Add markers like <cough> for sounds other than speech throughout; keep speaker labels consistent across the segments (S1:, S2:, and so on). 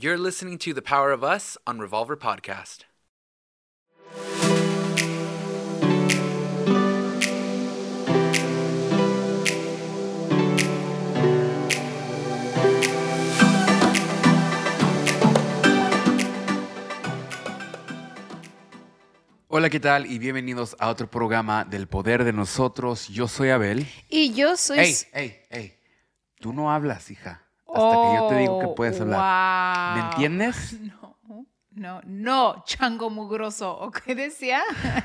S1: You're listening to The Power of Us on Revolver Podcast.
S2: Hola, ¿qué tal? Y bienvenidos a otro programa del Poder de Nosotros. Yo soy Abel.
S3: Y yo soy...
S2: ¡Ey, ey, ey! Tú no hablas, hija. Hasta que yo te digo que puedes hablar.
S3: Oh,
S2: ¿Me entiendes? <laughs>
S3: No, no, no, chango mugroso. <laughs> ¿O qué decía?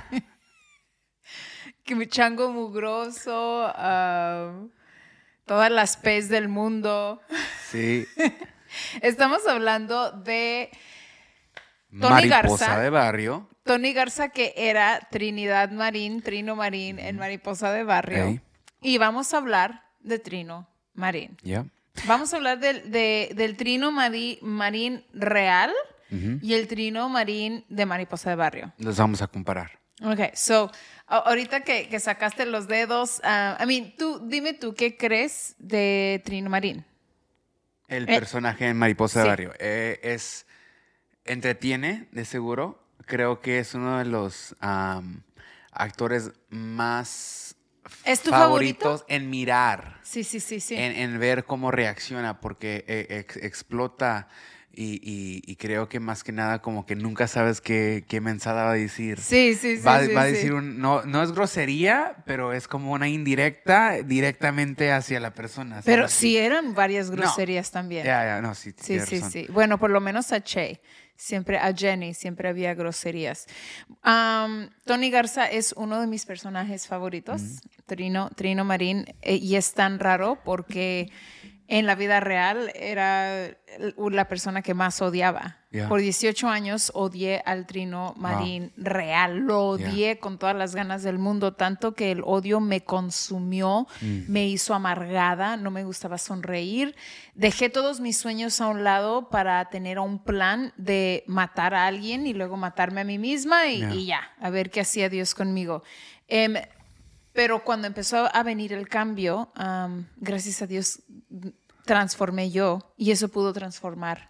S3: <laughs> que mi chango mugroso, ah, todas las pez del mundo.
S2: Sí.
S3: Estamos hablando de Tony
S2: Mariposa
S3: Garza.
S2: de barrio.
S3: Tony Garza, que era Trinidad Marín, Trino Marín en Mariposa de Barrio. Y vamos a hablar de Trino Marín.
S2: Ya.
S3: Vamos a hablar del, de- del trino marín real y el trino marín de mariposa de barrio.
S2: Los vamos a comparar.
S3: Ok, so, ahorita que, que sacaste los dedos, ah, I mean, tú, dime tú, ¿qué crees de trino marín?
S2: El
S3: Eh,
S2: personaje en Mariposa de barrio eh, es. Entretiene, de seguro. Creo que es uno de los actores más
S3: ¿Es tu
S2: favoritos en mirar.
S3: Sí, sí, sí, sí.
S2: en, en ver cómo reacciona, porque eh, ex- explota y, y- y creo que más que nada como que nunca sabes qué, qué mensada va a decir.
S3: sí, sí, sí.
S2: va,
S3: sí,
S2: va a decir un, no, no es grosería, pero es como una indirecta directamente hacia la persona.
S3: Pero sí eran varias
S2: No.
S3: groserías también.
S2: Ya, ya, no, sí,
S3: Sí, sí,
S2: razón.
S3: sí. Bueno, por lo menos a Che, siempre a Jenny, siempre había groserías. Am, Tony Garza es uno de mis personajes favoritos, Trino, Trino Marín, eh, y es tan raro porque en la vida real era la persona que más odiaba. Por 18 años odié al Trino Marín real, lo odié con todas las ganas del mundo, tanto que el odio me consumió,
S2: Mm.
S3: me hizo amargada, no me gustaba sonreír. Dejé todos mis sueños a un lado para tener un plan de matar a alguien y luego matarme a mí misma y,
S2: Ya.
S3: y ya, a ver qué hacía Dios conmigo. Em, pero cuando empezó a venir el cambio, am, gracias a Dios transformé yo y eso pudo transformar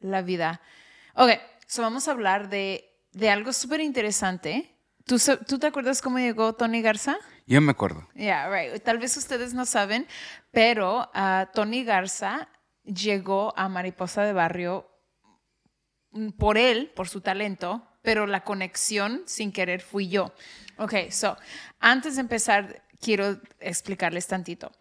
S3: la vida. Ok, so vamos a hablar de, de algo súper interesante. ¿Tú, ¿Tú te acuerdas cómo llegó Tony Garza?
S2: Yo me acuerdo.
S3: Yeah, right. Tal vez ustedes no saben, pero ah, Tony Garza llegó a Mariposa de Barrio mm, por él, por su talento, pero la conexión sin querer fui yo. Ok, so, antes de empezar, quiero explicarles tantito.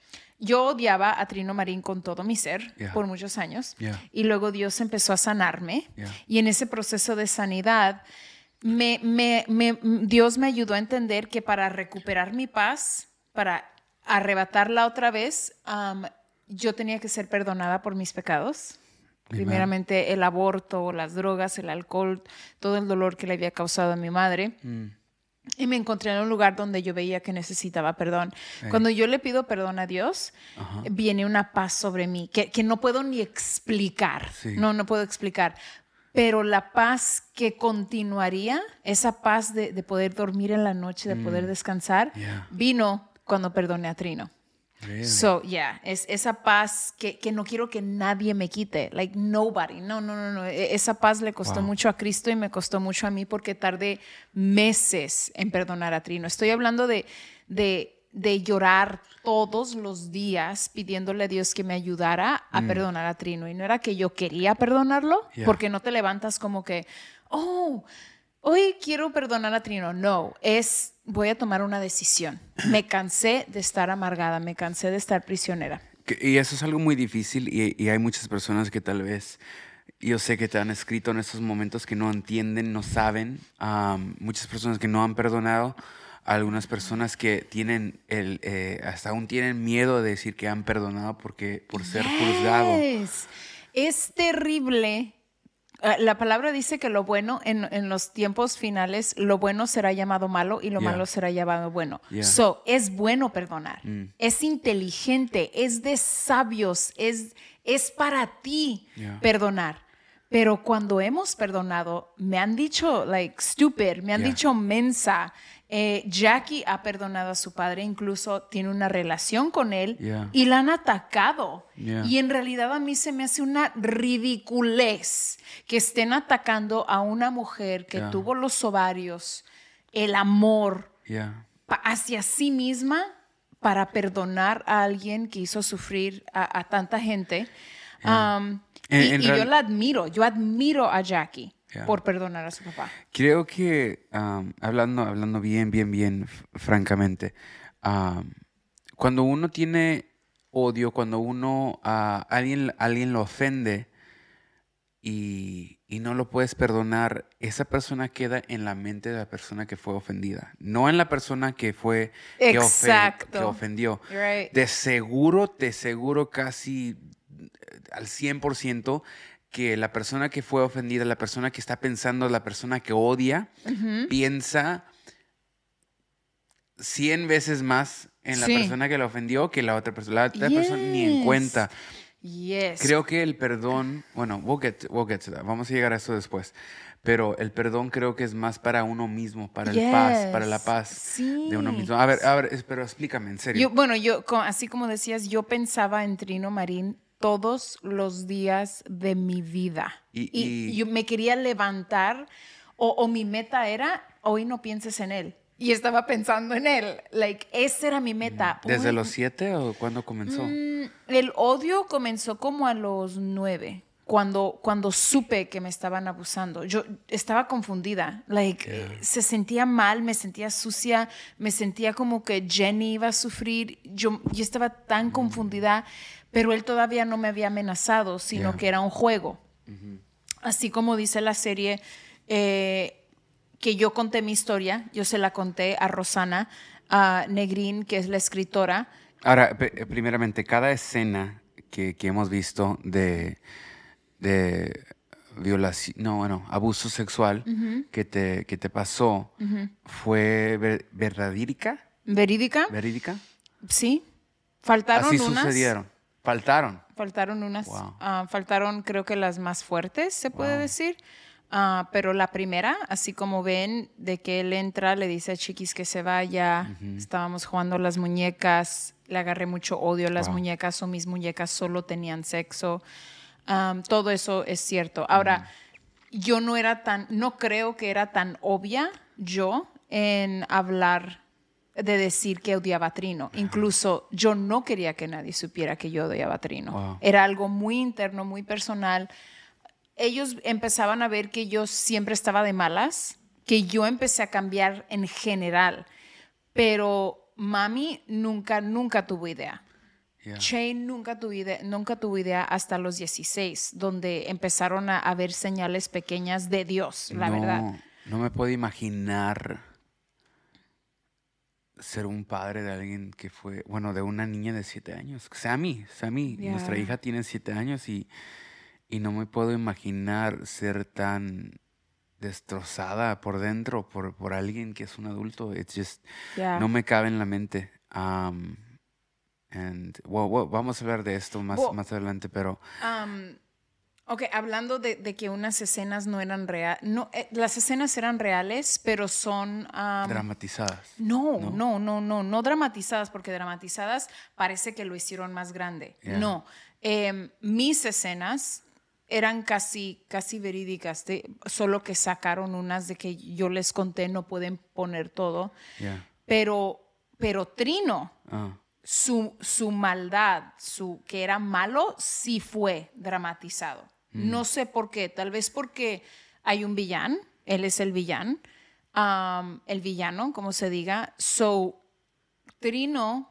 S3: Yo odiaba a Trino Marín con todo mi ser
S2: Yeah.
S3: por muchos años
S2: Yeah.
S3: y luego Dios empezó a sanarme
S2: Yeah.
S3: y en ese proceso de sanidad me, me- me- Dios me ayudó a entender que para recuperar mi paz, para arrebatarla otra vez, yo tenía que ser perdonada por mis pecados.
S2: Amen.
S3: Primeramente el aborto, las drogas, el alcohol, todo el dolor que le había causado a mi madre.
S2: Mm.
S3: Y me encontré en un lugar donde yo veía que necesitaba perdón. Cuando yo le pido perdón a Dios,
S2: Ajá.
S3: viene una paz sobre mí que, que no puedo ni explicar.
S2: Sí.
S3: No, no puedo explicar. Pero la paz que continuaría, esa paz de, de poder dormir en la noche, de poder descansar,
S2: Mm. Yeah.
S3: vino cuando perdoné a Trino.
S2: Really?
S3: So, yeah, es esa paz que, que no quiero que nadie me quite, like nobody. No, no, no, no. E- Esa paz le costó
S2: Wow.
S3: mucho a Cristo y me costó mucho a mí porque tardé meses en perdonar a Trino. Estoy hablando de, de, de llorar todos los días pidiéndole a Dios que me ayudara a perdonar a Trino. Y no era que yo quería perdonarlo,
S2: Yeah.
S3: porque no te levantas como que, oh, hoy quiero perdonar a Trino. No, es voy a tomar una decisión. Me <clears throat> cansé de estar amargada, me cansé de estar prisionera.
S2: Y eso es algo muy difícil y, y hay muchas personas que tal vez, yo sé que te han escrito en estos momentos que no entienden, no saben, muchas personas que no han perdonado, algunas personas que tienen el, eh, hasta aún tienen miedo de decir que han perdonado porque por ser juzgado.
S3: Yes. Es terrible. Ah, La palabra dice que lo bueno en, en los tiempos finales, lo bueno será llamado malo y lo
S2: Yeah.
S3: malo será llamado bueno.
S2: Yeah.
S3: So, es bueno perdonar.
S2: Mm.
S3: Es inteligente, es de sabios, es, es para ti
S2: Yeah.
S3: perdonar. Pero cuando hemos perdonado, me han dicho, like, stupid, me han dicho mensa, Eh, Jackie ha perdonado a su padre, incluso tiene una relación con él
S2: Yeah.
S3: y la han atacado.
S2: Yeah.
S3: Y en realidad a mí se me hace una ridiculez que estén atacando a una mujer que
S2: Yeah.
S3: tuvo los ovarios, el amor hacia sí misma para perdonar a alguien que hizo sufrir a, a tanta gente. Um,
S2: En-
S3: y
S2: en
S3: y yo la admiro, yo admiro a Jackie
S2: Yeah.
S3: por perdonar a su papá.
S2: Creo que, um, hablando, hablando bien, bien, bien, francamente, um, cuando uno tiene odio, cuando uno a alguien, alguien lo ofende y, y no lo puedes perdonar, esa persona queda en la mente de la persona que fue ofendida, no en la persona que fue que,
S3: Exacto.
S2: que ofendió.
S3: Right.
S2: De seguro, te seguro casi eh, al 100% que la persona que fue ofendida, la persona que está pensando, la persona que odia, piensa 100 veces más en la
S3: Sí.
S2: persona que la ofendió que la otra persona. La otra persona ni en cuenta.
S3: Yes.
S2: Creo que el perdón, bueno, we'll get, we'll get to that. vamos a llegar a eso después, pero el perdón creo que es más para uno mismo, para el paz, para la paz de uno mismo. A ver, a ver, pero explícame, en serio.
S3: Yo, bueno, yo, así como decías, yo pensaba en Trino Marín todos los días de mi vida.
S2: Y-
S3: Y,
S2: y-
S3: yo me quería levantar, o, o mi meta era, hoy no pienses en él. Y estaba pensando en él. Like, esa era mi meta.
S2: ¿Desde
S3: Hoy-
S2: los siete o cuándo comenzó?
S3: Mm, el odio comenzó como a los nueve. Cuando, cuando supe que me estaban abusando, yo estaba confundida, like, se sentía mal, me sentía sucia, me sentía como que Jenny iba a sufrir, yo, yo estaba tan confundida, pero él todavía no me había amenazado, sino
S2: Yeah.
S3: que era un juego. Así como dice la serie, eh, que yo conté mi historia, yo se la conté a Rosana a Negrín, que es la escritora,
S2: Ahora, pe- primeramente, cada escena que, que hemos visto de, de violación, no, bueno, abuso sexual que, te, que te pasó, ¿fue ver- verídica?
S3: verídica.
S2: ¿Verídica?
S3: Sí, faltaron
S2: Así
S3: unas.
S2: sucedieron. Faltaron.
S3: Faltaron unas.
S2: Wow.
S3: ah, faltaron, creo que las más fuertes, se puede
S2: Wow.
S3: decir. Ah, pero la primera, así como ven, de que él entra, le dice a Chiquis que se vaya. Estábamos jugando las muñecas. Le agarré mucho odio a las
S2: Wow.
S3: muñecas o mis muñecas solo tenían sexo. Todo eso es cierto. Ahora, yo no era tan, no creo que era tan obvia yo en hablar de decir que odiaba a Trino. Incluso yo no quería que nadie supiera que yo odiaba a Trino.
S2: Wow.
S3: Era algo muy interno, muy personal. Ellos empezaban a ver que yo siempre estaba de malas, que yo empecé a cambiar en general, pero mami nunca, nunca tuvo idea.
S2: Yeah.
S3: Shane nunca tuvo, idea, nunca tuvo idea hasta los 16, donde empezaron a, ver señales pequeñas de Dios, la
S2: no,
S3: verdad.
S2: No me puedo imaginar ser un padre de alguien que fue, bueno, de una niña de siete años. Sammy, Sammy, nuestra
S3: Yeah.
S2: hija tiene siete años y, y no me puedo imaginar ser tan destrozada por dentro por, por alguien que es un adulto. It's just,
S3: Yeah.
S2: no me cabe en la mente. Um, and, well, well, vamos a hablar de esto más,
S3: Well-
S2: más adelante, pero
S3: Am, ok, hablando de, de que unas escenas no eran reales, no, eh, las escenas eran reales, pero son... am,
S2: dramatizadas.
S3: no,
S2: ¿no?
S3: no, no, no, no dramatizadas, porque dramatizadas parece que lo hicieron más grande.
S2: Yeah.
S3: No, Em, mis escenas eran casi, casi verídicas, de- solo que sacaron unas de que yo les conté, no pueden poner todo,
S2: Yeah.
S3: pero, pero Trino,
S2: Ah,
S3: su, su maldad, su que era malo, sí fue dramatizado. No sé por qué, tal vez porque hay un villano, él es el villano, um, el villano, como se diga. So, Trino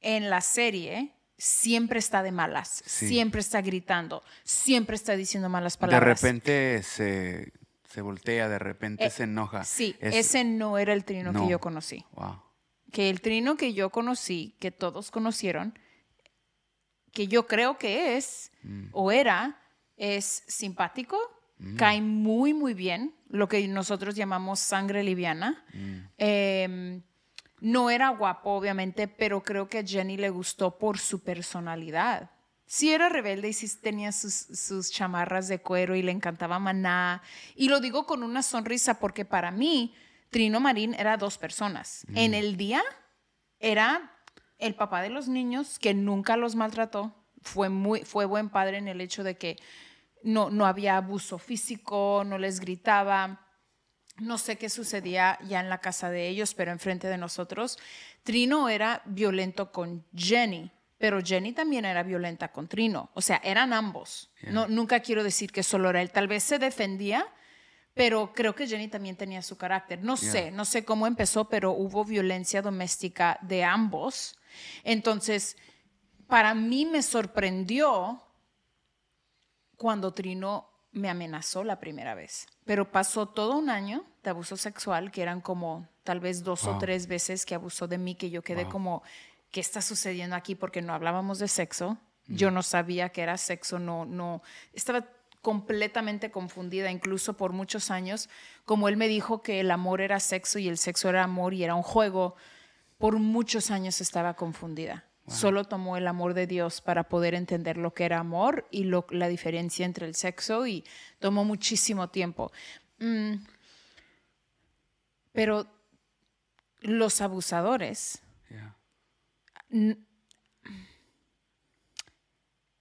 S3: en la serie siempre está de malas,
S2: Sí.
S3: siempre está gritando, siempre está diciendo malas
S2: de
S3: palabras.
S2: repente se, se voltea, de repente
S3: Eh,
S2: se enoja.
S3: Sí,
S2: Es-
S3: ese no era el Trino
S2: No.
S3: que yo conocí.
S2: Wow.
S3: que el trino que yo conocí, que todos conocieron, que yo creo que es
S2: Mm.
S3: o era, es simpático, cae muy, muy bien, lo que nosotros llamamos sangre liviana.
S2: Mm.
S3: Eh, no era guapo, obviamente, pero creo que a Jenny le gustó por su personalidad. Sí era rebelde y sí tenía sus, sus chamarras de cuero y le encantaba maná. Y lo digo con una sonrisa porque para mí Trino Marín era dos personas. En el día era el papá de los niños que nunca los maltrató. Fue, muy, fue buen padre en el hecho de que no, no había abuso físico, no les gritaba. No sé qué sucedía ya en la casa de ellos, pero enfrente de nosotros. Trino era violento con Jenny, pero Jenny también era violenta con Trino. O sea, eran ambos. No, nunca quiero decir que solo era él. Tal vez se defendía, pero creo que Jenny también tenía su carácter. No sé, no sé cómo empezó, pero hubo violencia doméstica de ambos. Entonces, para mí me sorprendió cuando Trino me amenazó la primera vez. Pero pasó todo un año de abuso sexual, que eran como tal vez dos o tres veces que abusó de mí, que yo quedé como, ¿qué está sucediendo aquí? Porque no hablábamos de sexo. Yo no sabía que era sexo, no, no, estaba completamente confundida, incluso por muchos años, como él me dijo que el amor era sexo y el sexo era amor y era un juego, por muchos años estaba confundida. Solo tomó el amor de Dios para poder entender lo que era amor y lo, la diferencia entre el sexo y tomó muchísimo tiempo. Mm. Pero los abusadores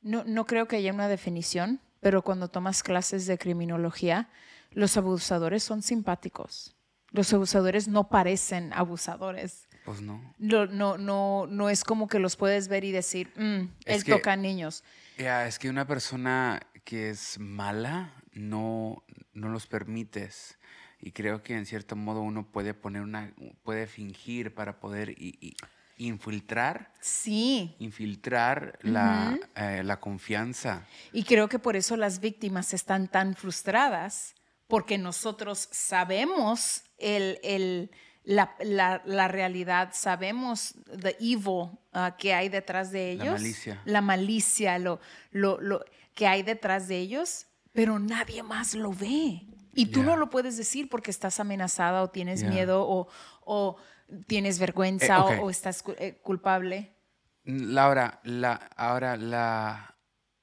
S3: no, no creo que haya una definición, pero cuando tomas clases de criminología, los abusadores son simpáticos. Los abusadores no parecen abusadores.
S2: Pues no.
S3: No, no, no, no es como que los puedes ver y decir, "Mm, él
S2: que-
S3: toca a niños.
S2: Ya, es que una persona que es mala no, no los permites. Y creo que en cierto modo uno puede poner una, puede fingir para poder infiltrar,
S3: Sí,
S2: infiltrar la, eh, la confianza.
S3: y creo que por eso las víctimas están tan frustradas, porque nosotros sabemos el, el- la, la- la realidad, sabemos the evil uh, que hay detrás de ellos.
S2: La malicia.
S3: La malicia, lo, lo, lo que hay detrás de ellos, pero nadie más lo ve. Y tú no lo puedes decir porque estás amenazada o tienes miedo o, o tienes vergüenza
S2: Eh,
S3: o- estás eh, culpable.
S2: Laura, la, ahora la,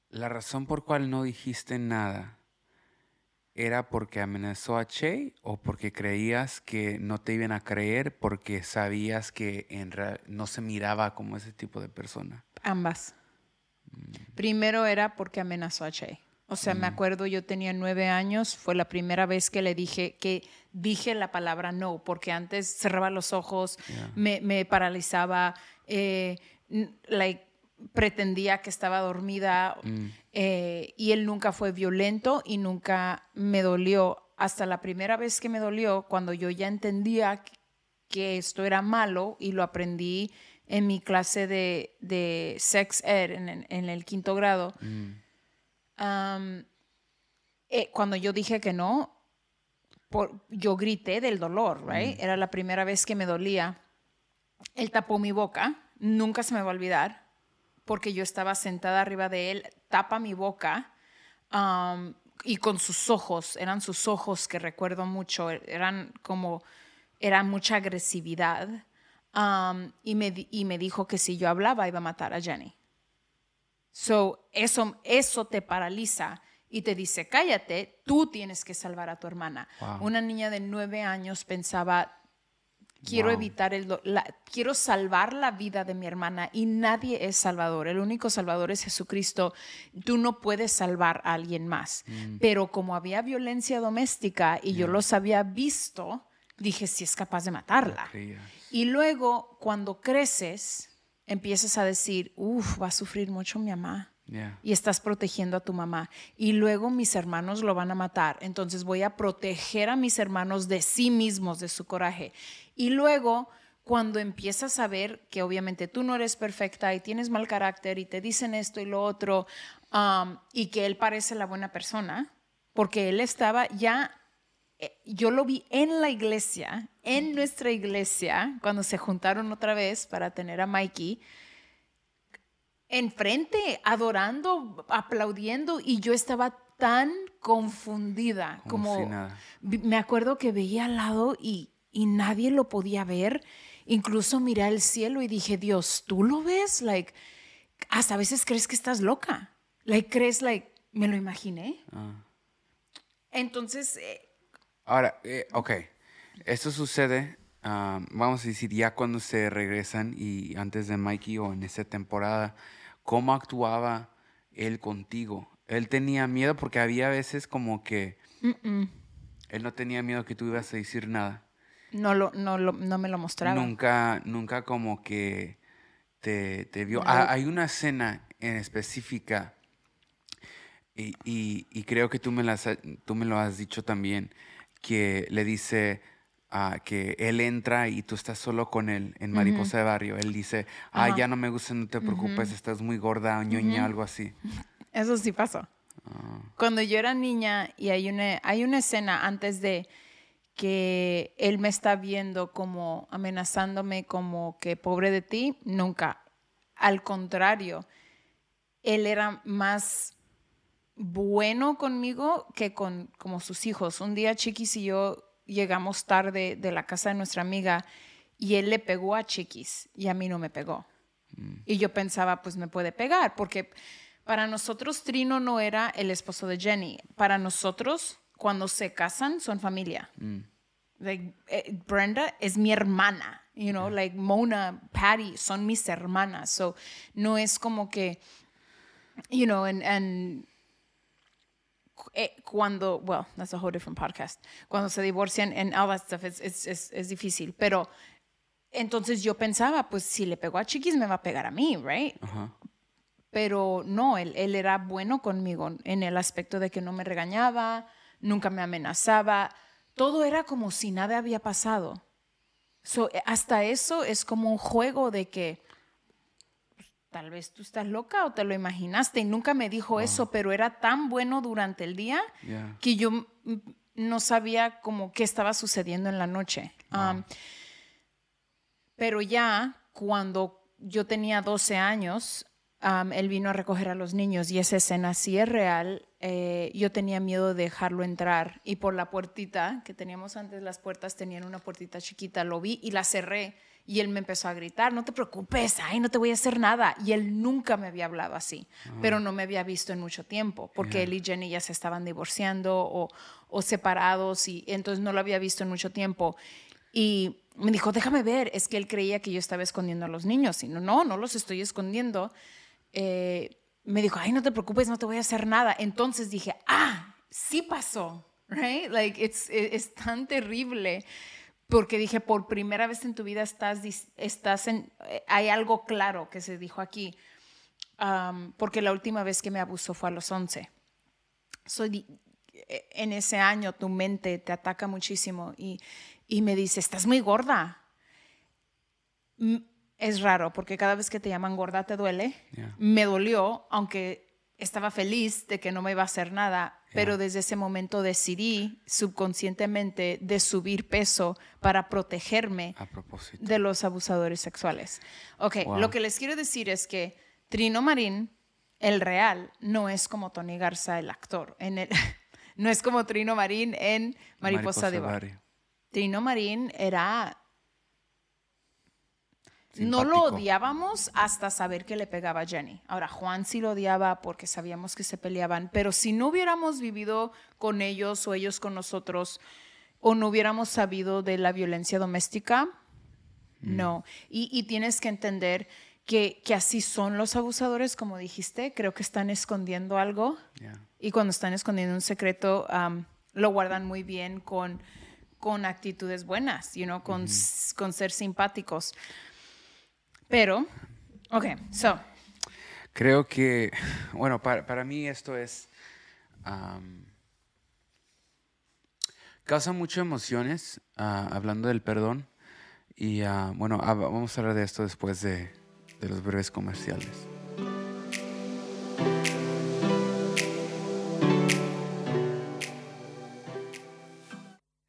S2: la razón por cual no dijiste nada era porque amenazó a Che o porque creías que no te iban a creer porque sabías que en rea- no se miraba como ese tipo de persona.
S3: Ambas. Primero era porque amenazó a Che. O sea, me acuerdo, yo tenía nueve años, fue la primera vez que le dije, que dije la palabra no, porque antes cerraba los ojos, me, me paralizaba, eh, like, pretendía que estaba dormida eh, y él nunca fue violento y nunca me dolió. Hasta la primera vez que me dolió, cuando yo ya entendía que esto era malo y lo aprendí en mi clase de, de sex ed en, en- en el quinto grado. Am, eh, cuando yo dije que no, por- yo grité del dolor, right? Era la primera vez que me dolía. Él tapó mi boca, nunca se me va a olvidar, porque yo estaba sentada arriba de él, tapa mi boca y con sus ojos, eran sus ojos que recuerdo mucho, eran como, era mucha agresividad. y, me, y me dijo que si yo hablaba iba a matar a Jenny. So, eso, eso te paraliza y te dice, cállate, tú tienes que salvar a tu hermana.
S2: Wow.
S3: Una niña de nueve años pensaba, quiero
S2: Wow.
S3: evitar el, la- quiero salvar la vida de mi hermana y nadie es salvador. El único salvador es Jesucristo. Tú no puedes salvar a alguien más. Pero como había violencia doméstica y yo los había visto, dije, si es capaz de matarla. Y luego, cuando creces, empiezas a decir, uff, va a sufrir mucho mi mamá. Y estás protegiendo a tu mamá. Y luego mis hermanos lo van a matar. Entonces voy a proteger a mis hermanos de sí mismos, de su coraje. Y luego, cuando empiezas a ver que obviamente tú no eres perfecta y tienes mal carácter y te dicen esto y lo otro, um, y que él parece la buena persona, porque él estaba ya eh, yo lo vi en la iglesia, en nuestra iglesia, cuando se juntaron otra vez para tener a Mikey, enfrente, adorando, aplaudiendo, y yo estaba tan confundida,
S2: Como
S3: como,
S2: si nada.
S3: me acuerdo que veía al lado y, y nadie lo podía ver, incluso miré al cielo y dije, Dios, ¿tú lo ves? Like, hasta a veces crees que estás loca, like, crees, like, me lo imaginé.
S2: Ah.
S3: Entonces, eh,
S2: Ahora, eh, ok. Esto sucede, ah, vamos a decir, ya cuando se regresan y antes de Mikey o en esa temporada, ¿cómo actuaba él contigo? Él tenía miedo porque había veces como que él no tenía miedo que tú ibas a decir nada.
S3: No, lo, no, lo- no me lo mostraba.
S2: Nunca, nunca como que te, te vio.
S3: No.
S2: Ah, hay una escena en específica y, y- y creo que tú me, las, tú me lo has dicho también, que le dice ah, que él entra y tú estás solo con él en Mariposa de Barrio. Él dice, ah, ya no me gusta, no te preocupes, estás muy gorda, ñoña, algo así.
S3: Eso sí pasó. Cuando yo era niña y hay una, hay una escena antes de que él me está viendo como amenazándome como que pobre de ti, nunca. Al contrario, él era más bueno conmigo que con como sus hijos. Un día Chiquis y yo llegamos tarde de la casa de nuestra amiga y él le pegó a Chiquis y a mí no me pegó. Y yo pensaba, pues me puede pegar, porque para nosotros Trino no era el esposo de Jenny. Para nosotros, cuando se casan, son familia. Like, eh, Brenda es mi hermana, you know, like Mona, Patty, son mis hermanas. So, no es como que, you know, and, and eh, cuando, well, that's a whole different podcast. Cuando se divorcian and all that stuff, es, es, es, es difícil. Pero entonces yo pensaba, pues si le pegó a Chiquis, me va a pegar a mí, right? Pero no, él, él era bueno conmigo en el aspecto de que no me regañaba, nunca me amenazaba. Todo era como si nada había pasado. So, eh, hasta eso es como un juego de que tal vez tú estás loca o te lo imaginaste y nunca me dijo eso, pero era tan bueno durante el día
S2: Yeah.
S3: que yo no sabía como qué estaba sucediendo en la noche. Um, pero ya cuando yo tenía 12 años, um, él vino a recoger a los niños y esa escena sí es real. eh, yo tenía miedo de dejarlo entrar y por la puertita que teníamos antes, las puertas tenían una puertita chiquita, lo vi y la cerré y él me empezó a gritar, no te preocupes, ay, no te voy a hacer nada. Y él nunca me había hablado así, pero no me había visto en mucho tiempo porque él y Jenny ya se estaban divorciando o, o separados y entonces no lo había visto en mucho tiempo. Y me dijo, déjame ver, es que él creía que yo estaba escondiendo a los niños. Y no, no, no los estoy escondiendo. Eh, me dijo, ay, no te preocupes, no te voy a hacer nada. Entonces dije, ah, sí pasó, right? Like, it's, e- es tan terrible. Porque dije, por primera vez en tu vida estás, estás en, eh, hay algo claro que se dijo aquí. Um, porque la última vez que me abusó fue a los 11. So, di- eh, en ese año tu mente te ataca muchísimo y, y me dice, estás muy gorda. Es raro porque cada vez que te llaman gorda te duele.
S2: Yeah.
S3: Me dolió, aunque estaba feliz de que no me iba a hacer nada, pero desde ese momento decidí subconscientemente de subir peso para protegerme
S2: A
S3: de los abusadores sexuales. Ok,
S2: Wow.
S3: lo que les quiero decir es que Trino Marín, el real, no es como Tony Garza, el actor. En el, <laughs> no es como Trino Marín en Mariposa, de Barrio. Trino Marín era... No lo odiábamos hasta saber que le pegaba a Jenny. Ahora, Juan sí lo odiaba porque sabíamos que se peleaban, pero si no hubiéramos vivido con ellos o ellos con nosotros, o no hubiéramos sabido de la violencia doméstica, no. Y, y tienes que entender que, que así son los abusadores, como dijiste, creo que están escondiendo algo
S2: Yeah.
S3: y cuando están escondiendo un secreto, lo guardan muy bien con, con actitudes buenas, you know, con, con ser simpáticos. Pero, ok, so,
S2: Creo que, bueno, para, para mí esto es... causa mucho emociones, ah, hablando del perdón. Y ah, bueno, ah, vamos a hablar de esto después de, de los breves comerciales.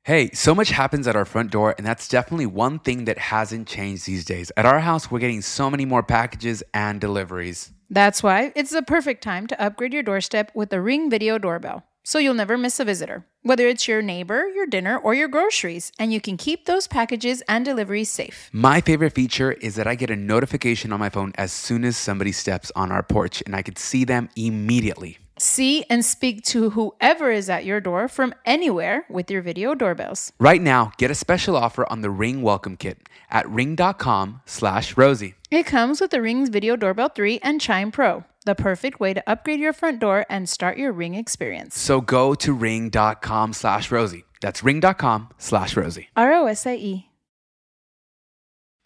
S2: Hey, so much happens at our front door, and that's definitely one thing that hasn't changed these days. At our house, we're getting so many more packages and deliveries.
S3: that's why it's the perfect time to upgrade your doorstep with the Ring Video Doorbell. So you'll never miss a visitor, whether it's your neighbor, your dinner, or your groceries, and you can keep those packages and deliveries safe.
S2: My favorite feature is that I get a notification on my phone as soon as somebody steps on our porch, and I can see them immediately.
S3: See and speak to whoever is at your door from anywhere with your video doorbells.
S1: Right now, get a special offer on the Ring Welcome Kit at ring.com slash Rosie.
S3: It comes with the Ring's Video Doorbell 3 and Chime Pro, the perfect way to upgrade your front door and start your Ring experience.
S1: So go to ring.com slash Rosie. That's ring.com slash Rosie.
S3: R O S I E.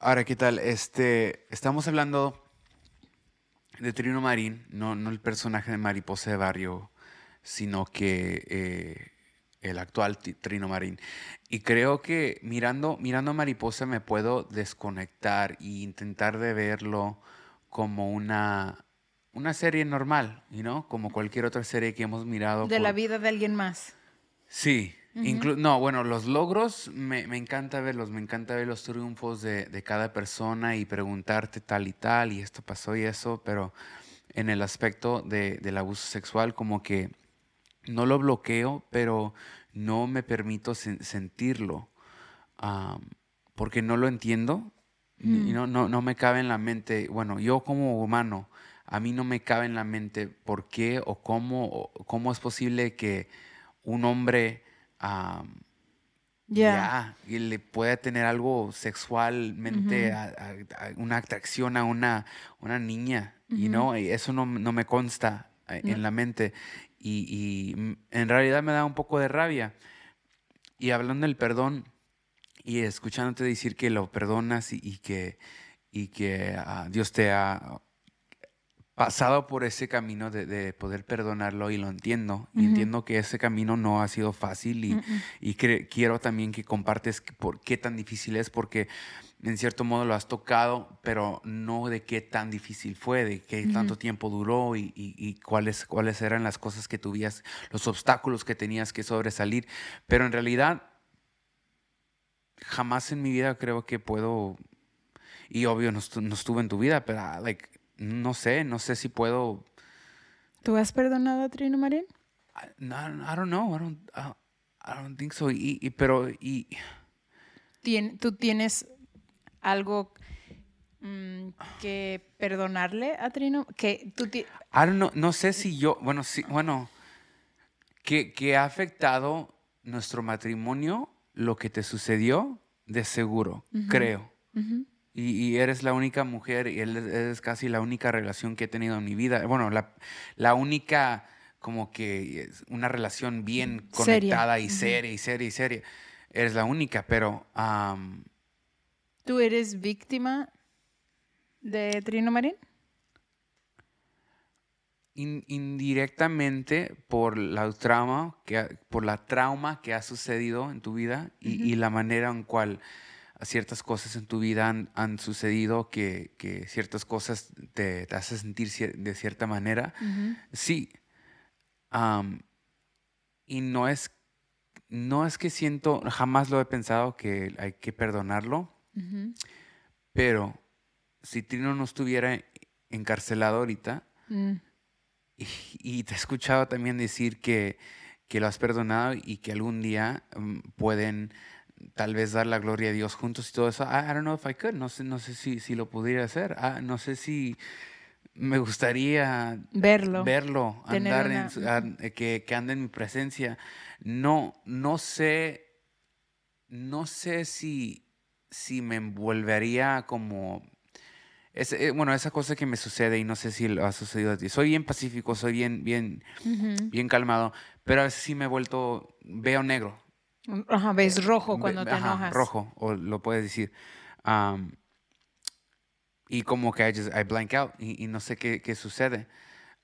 S2: Ahora, ¿qué tal? Este, estamos hablando de Trino Marín, no, no el personaje de Mariposa de Barrio, sino que eh, el actual Trino Marín. Y creo que mirando, mirando a Mariposa me puedo desconectar e intentar de verlo como una, una serie normal, ¿no? Como cualquier otra serie que hemos mirado.
S3: De
S2: por-
S3: la vida de alguien más.
S2: Sí, no, bueno, los logros me, me encanta verlos, me encanta ver los triunfos de, de cada persona y preguntarte tal y tal, y esto pasó y eso, pero en el aspecto de- del abuso sexual, como que no lo bloqueo, pero no me permito sen- sentirlo, porque no lo entiendo, y no, no, no me cabe en la mente, bueno, yo como humano, a mí no me cabe en la mente por qué o cómo, o cómo es posible que un hombre am,
S3: Ya.
S2: ya, y le pueda tener algo sexualmente, a- a- a una atracción a una, una niña, y no, y eso no, no me consta eh, en la mente, y, y, en realidad me da un poco de rabia. Y hablando del perdón, y escuchándote decir que lo perdonas y, y que, y que ah, Dios te ha pasado por ese camino de, de poder perdonarlo y lo entiendo. Y entiendo que ese camino no ha sido fácil y, quiero también que compartes por qué tan difícil es, porque en cierto modo lo has tocado, pero no de qué tan difícil fue, de qué tanto tiempo duró y, y- y cuáles, cuáles eran las cosas que tuvías, los obstáculos que tenías que sobresalir. Pero en realidad, jamás en mi vida creo que puedo, y obvio no, no estuve en tu vida, pero ah, like, no sé, no sé si puedo
S3: ¿Tú has perdonado a Trino Marín?
S2: I, no, I don't know. I don't, I, I don't think so. Y, y- pero, y,
S3: Tien- ¿Tú tienes algo mm, que perdonarle a Trino? Que tú ti-
S2: I don't know, no sé si yo, bueno, sí, bueno, que, que ha afectado nuestro matrimonio lo que te sucedió, de seguro, creo. Y, y eres la única mujer y él es- casi la única relación que he tenido en mi vida. Bueno, la, la única como que es una relación bien
S3: Seria.
S2: conectada y seria y seria y seria. Eres la única, pero... am,
S3: ¿Tú eres víctima de Trino Marín?
S2: in- indirectamente por la trauma que ha- por la trauma que ha sucedido en tu vida y, y la manera en cual ciertas cosas en tu vida han, han sucedido que, que ciertas cosas te, te hacen sentir cier- de cierta manera. Sí y no es no es que siento jamás lo he pensado que hay que perdonarlo pero si Trino no estuviera encarcelado ahorita
S3: Mm.
S2: y, y te he escuchado también decir que, que lo has perdonado y que algún día mm, pueden tal vez dar la gloria a Dios juntos y todo eso. I, I don't know if I could. No sé, no sé si, si lo pudiera hacer. Ah, no sé si me gustaría
S3: Verlo.
S2: verlo, andar
S3: una-
S2: en su- eh, que, que ande en mi presencia. No, no sé, no sé si, si me envolvería como es, eh, bueno, esa cosa que me sucede y no sé si lo ha sucedido a ti. Soy bien pacífico, soy bien, bien, bien calmado, pero a veces sí me he vuelto, veo negro.
S3: Ajá, ves rojo cuando te
S2: ajá,
S3: enojas.
S2: Rojo, o lo puedes decir. Am, y como que I, just- I blank out y, y no sé qué, qué sucede.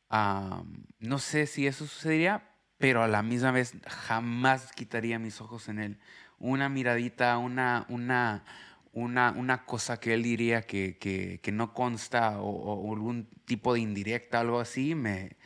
S2: Am, no sé si eso sucedería, pero a la misma vez jamás quitaría mis ojos en él. Una miradita, una, una, una, una cosa que él diría que, que, que no consta o, o algún tipo de indirecta, algo así, me,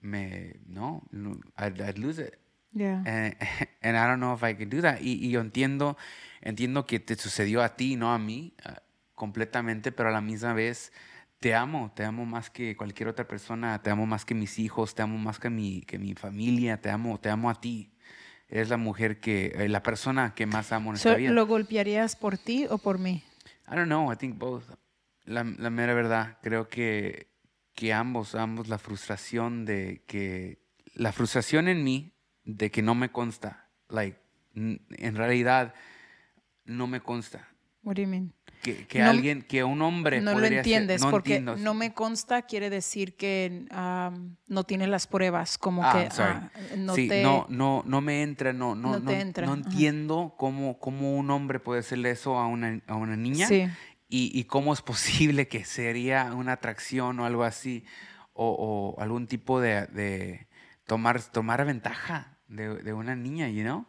S2: me no, no, I'd, I'd lose it.
S3: Yeah.
S2: Eh, <laughs> and I don't know if I can do that. Y, y yo entiendo, entiendo que te sucedió a ti, no a mí, ah, completamente, pero a la misma vez te amo, te amo más que cualquier otra persona, te amo más que mis hijos, te amo más que mi, que mi familia, te amo, te amo a ti. Eres la mujer que, eh, la persona que más amo en
S3: So,
S2: esta vida.
S3: ¿Lo golpearías por ti o por mí?
S2: I don't know, I think both. La, la mera verdad, creo que, que ambos, ambos la frustración de que la frustración en mí de que no me consta. Like, en realidad, no me consta.
S3: What do you mean?
S2: Que, que
S3: No-
S2: alguien, que un hombre
S3: No lo
S2: ser-
S3: entiendes
S2: no
S3: porque
S2: entiendo.
S3: no me consta quiere decir que am, no tiene las pruebas, como
S2: Ah,
S3: que
S2: sorry.
S3: ah, no
S2: sí,
S3: te...
S2: no, no, no me entra, no, no,
S3: No
S2: no,
S3: te entra,
S2: no entiendo cómo, cómo un hombre puede hacerle eso a una, a una niña
S3: Sí.
S2: y, y cómo es <laughs> posible que sería una atracción o algo así o, o algún tipo de, de tomar, tomar ventaja de, de una niña, you know?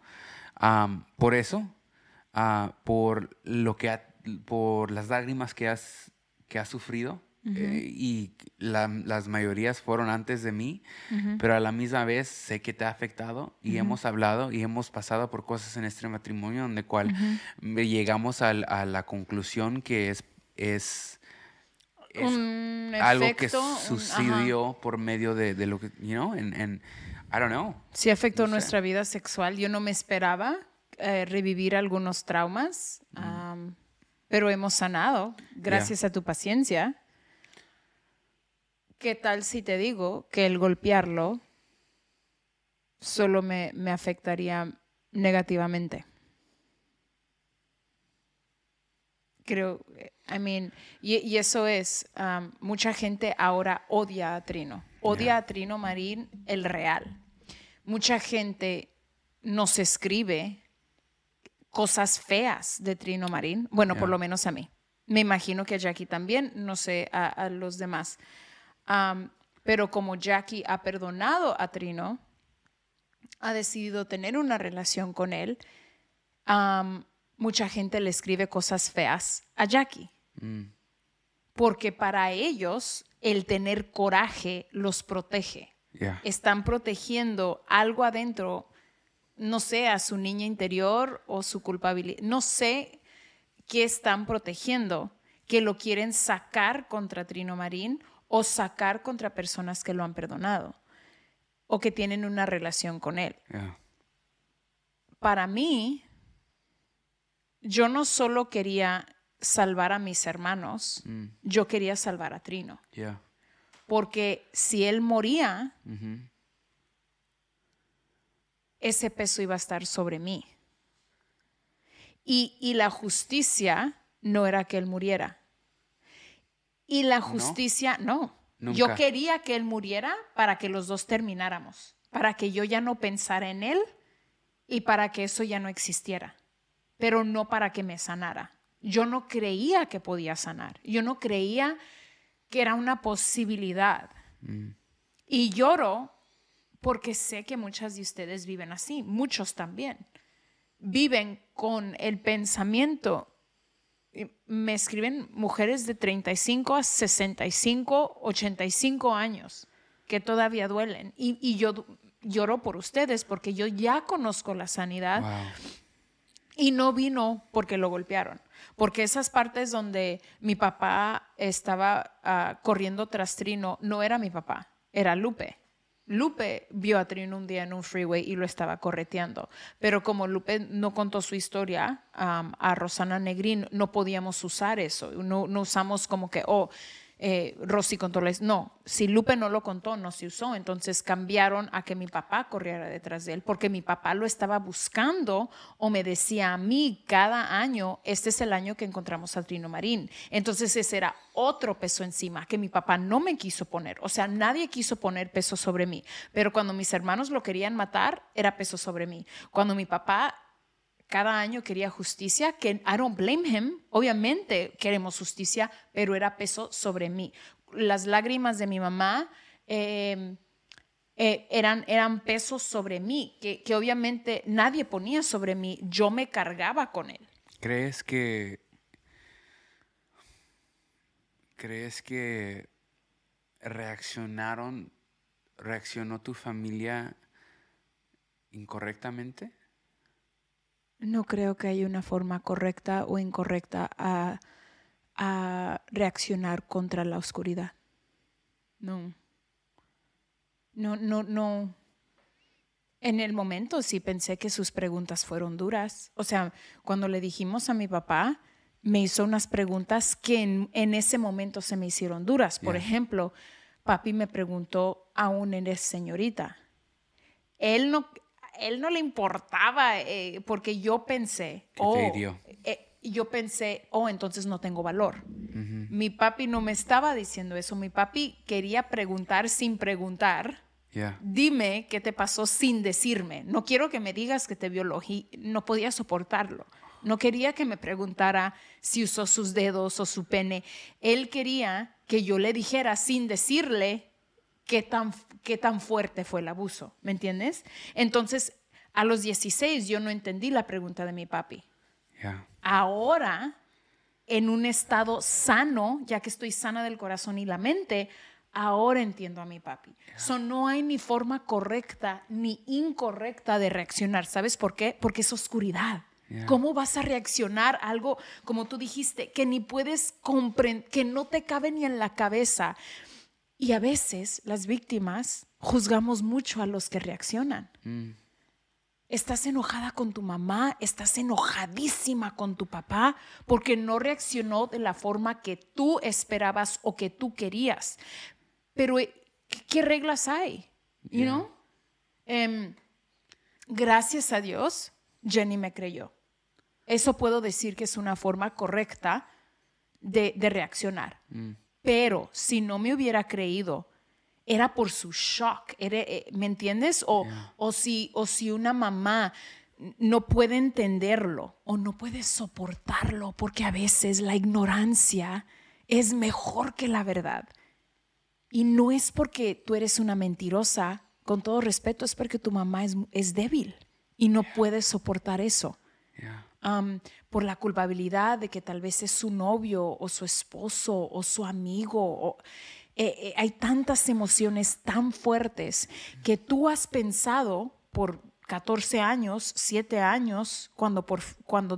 S2: Um, por eso, ah, por lo que ha- por las lágrimas que has, que has sufrido eh, y la- las mayorías fueron antes de mí, pero a la misma vez sé que te ha afectado y hemos hablado y hemos pasado por cosas en este matrimonio donde cual llegamos a, la conclusión que es, es, algo que
S3: un-
S2: sucedió por medio de, de lo que, you know, en, en- I don't know.
S3: Sí afectó
S2: No sé.
S3: nuestra vida sexual. Yo no me esperaba eh, revivir algunos traumas, am, pero hemos sanado gracias a tu paciencia. ¿Qué tal si te digo que el golpearlo solo me, me afectaría negativamente? Creo, eh, I mean, y, y eso es, am, mucha gente ahora odia a Trino, odia
S2: Yeah.
S3: a Trino Marín el real. Mucha gente nos escribe cosas feas de Trino Marín, bueno, por lo menos a mí. Me imagino que a Jackie también, no sé, a, a los demás. Pero como Jackie ha perdonado a Trino, ha decidido tener una relación con él, mucha gente le escribe cosas feas a Jackie.
S2: Mm,
S3: Porque para ellos el tener coraje los protege.
S2: Yeah.
S3: Están protegiendo algo adentro, no sé, a su niña interior o su culpabilidad. No sé qué están protegiendo, que lo quieren sacar contra Trino Marín o sacar contra personas que lo han perdonado o que tienen una relación con él.
S2: yeah.
S3: Para mí, yo no solo quería salvar a mis hermanos,
S2: Mm,
S3: yo quería salvar a Trino.
S2: yeah.
S3: Porque si él moría, ese peso iba a estar sobre mí. Y, y la justicia no era que él muriera. Y la justicia, no. Yo
S2: Nunca.
S3: quería que él muriera para que los dos termináramos, para que yo ya no pensara en él y para que eso ya no existiera, pero no para que me sanara. Yo no creía que podía sanar. Yo no creía que era una posibilidad. Y lloro porque sé que muchas de ustedes viven así, muchos también. Viven con el pensamiento. Me escriben mujeres de 35 a 65, 85 años que todavía duelen. Y, y yo lloro por ustedes porque yo ya conozco la sanidad
S2: Wow.
S3: y no vino porque lo golpearon. Porque esas partes donde mi papá estaba ah, corriendo tras Trino, no era mi papá, era Lupe. Lupe vio a Trino un día en un freeway y lo estaba correteando. Pero como Lupe no contó su historia a Rosana Negrín, no podíamos usar eso. No, no usamos como que, oh, eh, Rosy his- No, si Lupe no lo contó, no se usó. Entonces cambiaron a que mi papá corriera detrás de él, porque mi papá lo estaba buscando o me decía a mí cada año, este es el año que encontramos a Trino Marín. Entonces ese era otro peso encima que mi papá no me quiso poner. O sea, nadie quiso poner peso sobre mí. Pero cuando mis hermanos lo querían matar, era peso sobre mí. Cuando mi papá cada año quería justicia, que I don't blame him, obviamente queremos justicia, pero era peso sobre mí. Las lágrimas de mi mamá eh, eh, eran, eran pesos sobre mí, que, que obviamente nadie ponía sobre mí, yo me cargaba con él.
S2: ¿Crees que crees que reaccionaron reaccionó tu familia incorrectamente?
S3: No creo que haya una forma correcta o incorrecta a, a reaccionar contra la oscuridad. No. No, no, no. En el momento sí pensé que sus preguntas fueron duras. O sea, cuando le dijimos a mi papá, me hizo unas preguntas que en, en ese momento se me hicieron duras. Por
S2: Yeah.
S3: ejemplo, papi me preguntó, ¿aún eres señorita? él no, él no le importaba eh, porque yo pensé, oh, eh, yo pensé, oh, entonces no tengo valor. Mi papi no me estaba diciendo eso, mi papi quería preguntar sin preguntar.
S2: Yeah.
S3: Dime qué te pasó sin decirme. No quiero que me digas que te violó. No podía soportarlo. No quería que me preguntara si usó sus dedos o su pene. Él quería que yo le dijera sin decirle qué tan, qué tan fuerte fue el abuso. ¿Me entiendes? Entonces, a los 16 yo no entendí la pregunta de mi papi.
S2: Yeah.
S3: Ahora, en un estado sano, ya que estoy sana del corazón y la mente, ahora entiendo a mi papi. So, no hay ni forma correcta ni incorrecta de reaccionar. ¿Sabes por qué? Porque es oscuridad.
S2: Yeah.
S3: ¿Cómo vas a reaccionar a algo, como tú dijiste, que ni puedes comprender, que no te cabe ni en la cabeza? Y a veces las víctimas juzgamos mucho a los que reaccionan.
S2: Mm.
S3: Estás enojada con tu mamá, estás enojadísima con tu papá porque no reaccionó de la forma que tú esperabas o que tú querías. Pero, eh, ¿qué, reglas hay? You know? Em, gracias a Dios, Jenny me creyó. Eso puedo decir que es una forma correcta de, de reaccionar. Pero si no me hubiera creído, era por su shock, era, eh, ¿me entiendes? O, o, si, o si una mamá no puede entenderlo o no puede soportarlo, porque a veces la ignorancia es mejor que la verdad. Y no es porque tú eres una mentirosa, con todo respeto, es porque tu mamá es, es débil y no puede soportar eso
S2: Yeah.
S3: Por la culpabilidad de que tal vez es su novio o su esposo o su amigo. o- eh, eh, hay tantas emociones tan fuertes que tú has pensado por 14 años, 7 años, cuando, por, cuando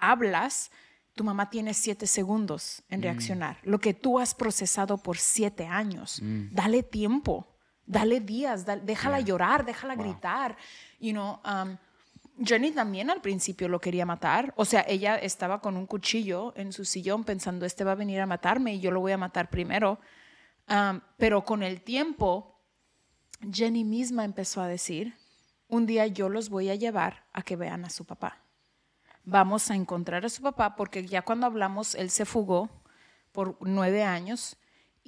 S3: hablas, tu mamá tiene 7 segundos en reaccionar. Lo que tú has procesado por 7 años. Dale tiempo, dale días, déjala llorar, déjala gritar. You know, um, Jenny también al principio lo quería matar. O sea, ella estaba con un cuchillo en su sillón pensando, este va a venir a matarme y yo lo voy a matar primero. Pero con el tiempo, Jenny misma empezó a decir, un día yo los voy a llevar a que vean a su papá. Vamos a encontrar a su papá porque ya cuando hablamos, él se fugó por nueve años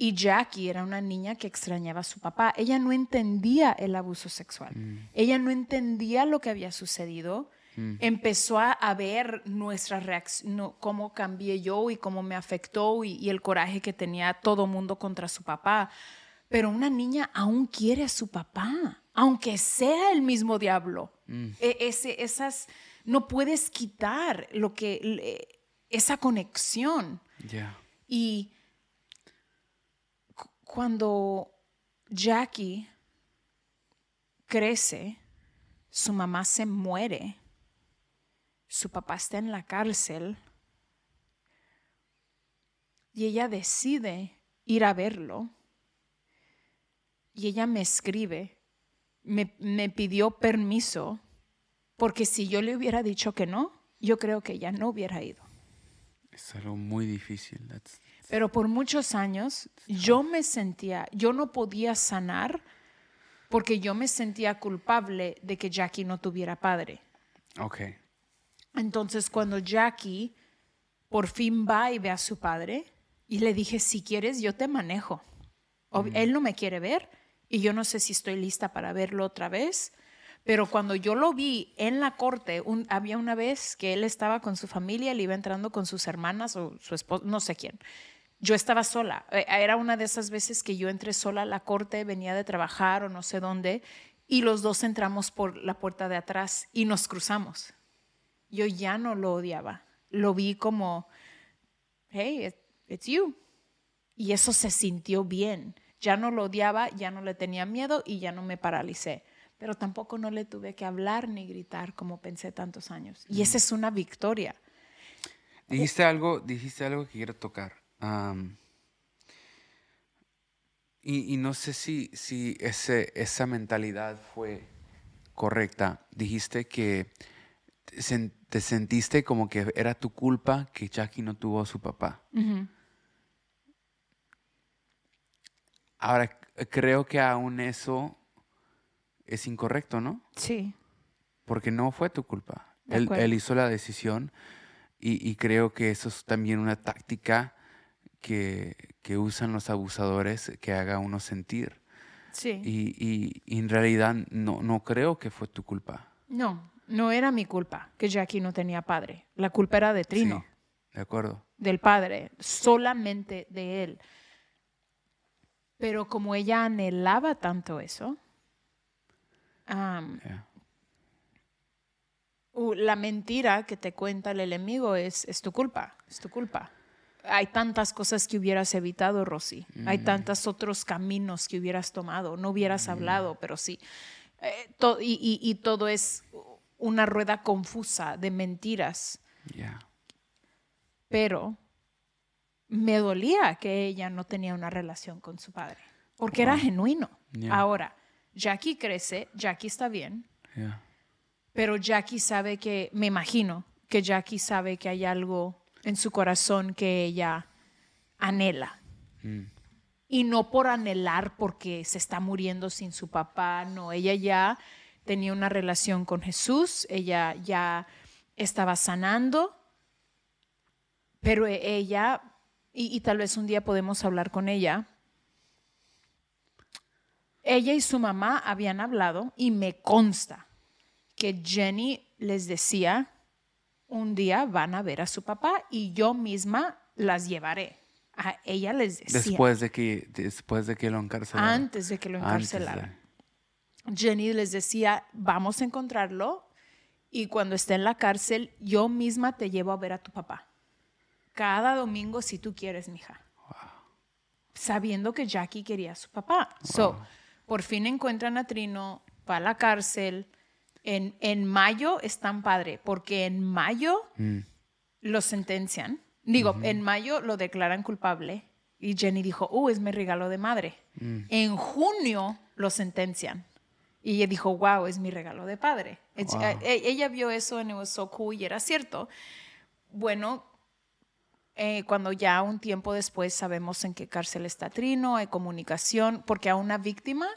S3: y Jackie era una niña que extrañaba a su papá. Ella no entendía el abuso sexual. Ella no entendía lo que había sucedido. Empezó a, ver nuestra reacción, cómo cambié yo y cómo me afectó y, y el coraje que tenía todo mundo contra su papá. Pero una niña aún quiere a su papá, aunque sea el mismo diablo. E- ese, esas, no puedes quitar lo que, esa conexión.
S2: Yeah.
S3: Y cuando Jackie crece, su mamá se muere, su papá está en la cárcel y ella decide ir a verlo y ella me escribe, me, pidió permiso porque si yo le hubiera dicho que no, yo creo que ella no hubiera ido.
S2: Es algo muy difícil. That's-
S3: Pero por muchos años yo me sentía, yo no podía sanar porque yo me sentía culpable de que Jackie no tuviera padre.
S2: Okay.
S3: Entonces cuando Jackie por fin va y ve a su padre y le dije, si quieres yo te manejo. Ob- Él no me quiere ver y yo no sé si estoy lista para verlo otra vez. Pero cuando yo lo vi en la corte, un- había una vez que él estaba con su familia, él iba entrando con sus hermanas o su esposo, no sé quién. Yo estaba sola. Eh, Era una de esas veces que yo entré sola a la corte, venía de trabajar o no sé dónde, y los dos entramos por la puerta de atrás y nos cruzamos. Yo ya no lo odiaba. Lo vi como, hey, it- it's you. Y eso se sintió bien. Ya no lo odiaba, ya no le tenía miedo y ya no me paralicé. Pero tampoco no le tuve que hablar ni gritar como pensé tantos años. Y esa es una victoria.
S2: Dijiste algo, dijiste algo que quiero tocar. Y, y no sé si, si ese, esa mentalidad fue correcta. Dijiste que te, sen- te sentiste como que era tu culpa que Jackie no tuvo a su papá. Ahora, creo que aún eso es incorrecto, ¿no?
S3: Sí.
S2: Porque no fue tu culpa. Él, él hizo la decisión y, y creo que eso es también una táctica que, que usan los abusadores que haga uno sentir.
S3: Sí.
S2: Y, y- y en realidad no, no creo que fue tu culpa.
S3: No, no era mi culpa que Jackie no tenía padre. La culpa era de Trino,
S2: Sí, de acuerdo.
S3: del padre, solamente de él. Pero como ella anhelaba tanto eso,
S2: Yeah.
S3: uh, la mentira que te cuenta el enemigo es, es tu culpa, es tu culpa. Hay tantas cosas que hubieras evitado, Rosy. Hay tantos otros caminos que hubieras tomado. No hubieras hablado, pero sí. Eh, to- y, y- y todo es una rueda confusa de mentiras.
S2: Yeah.
S3: Pero me dolía que ella no tenía una relación con su padre, porque era genuino.
S2: Yeah.
S3: Ahora, Jackie crece, Jackie está bien,
S2: Yeah.
S3: pero Jackie sabe que, me imagino que Jackie sabe que hay algo en su corazón que ella anhela.
S2: Mm.
S3: Y no por anhelar porque se está muriendo sin su papá, no, ella ya tenía una relación con Jesús, ella ya estaba sanando, pero e- ella, y, y tal vez un día podemos hablar con ella, ella y su mamá habían hablado y me consta que Jenny les decía, un día van a ver a su papá y yo misma las llevaré. A ella les decía.
S2: Después de que después de que lo encarcelaron.
S3: Antes de que lo
S2: de-
S3: encarcelaran. Jenny les decía, vamos a encontrarlo y cuando esté en la cárcel, yo misma te llevo a ver a tu papá. Cada domingo si tú quieres, mija. Sabiendo que Jackie quería a su papá. So, por fin encuentran a Trino, va a la cárcel. En, en mayo están padre, porque en mayo
S2: Mm.
S3: lo sentencian. Digo, en mayo lo declaran culpable y Jenny dijo, uh, es mi regalo de madre. En junio lo sentencian. Y ella dijo, wow, es mi regalo de padre.
S2: Wow.
S3: eh, eh, ella vio eso en so cool y era cierto. Bueno, eh, cuando ya un tiempo después sabemos en qué cárcel está Trino, hay comunicación, porque a una víctima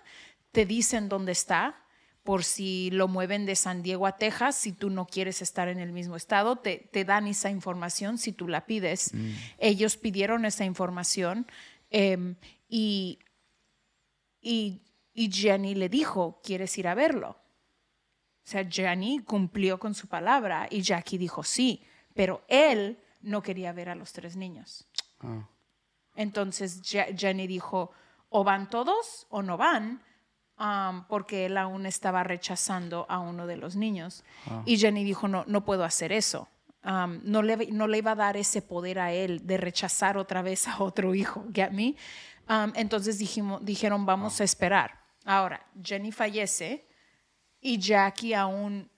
S3: te dicen dónde está, por si lo mueven de San Diego a Texas, si tú no quieres estar en el mismo estado, te, te dan esa información si tú la pides. Ellos pidieron esa información em, y, y, y Jenny le dijo, ¿quieres ir a verlo? O sea, Jenny cumplió con su palabra y Jackie dijo sí, pero él no quería ver a los tres niños.
S2: Ah.
S3: Entonces Je- Jenny dijo, o van todos o no van, um, porque él aún estaba rechazando a uno de los niños. Y Jenny dijo, no, no puedo hacer eso. Um, no, le, no le iba a dar ese poder a él de rechazar otra vez a otro hijo, ¿get me? Um, entonces dijimos, dijeron, vamos a esperar. Ahora, Jenny fallece y Jackie aún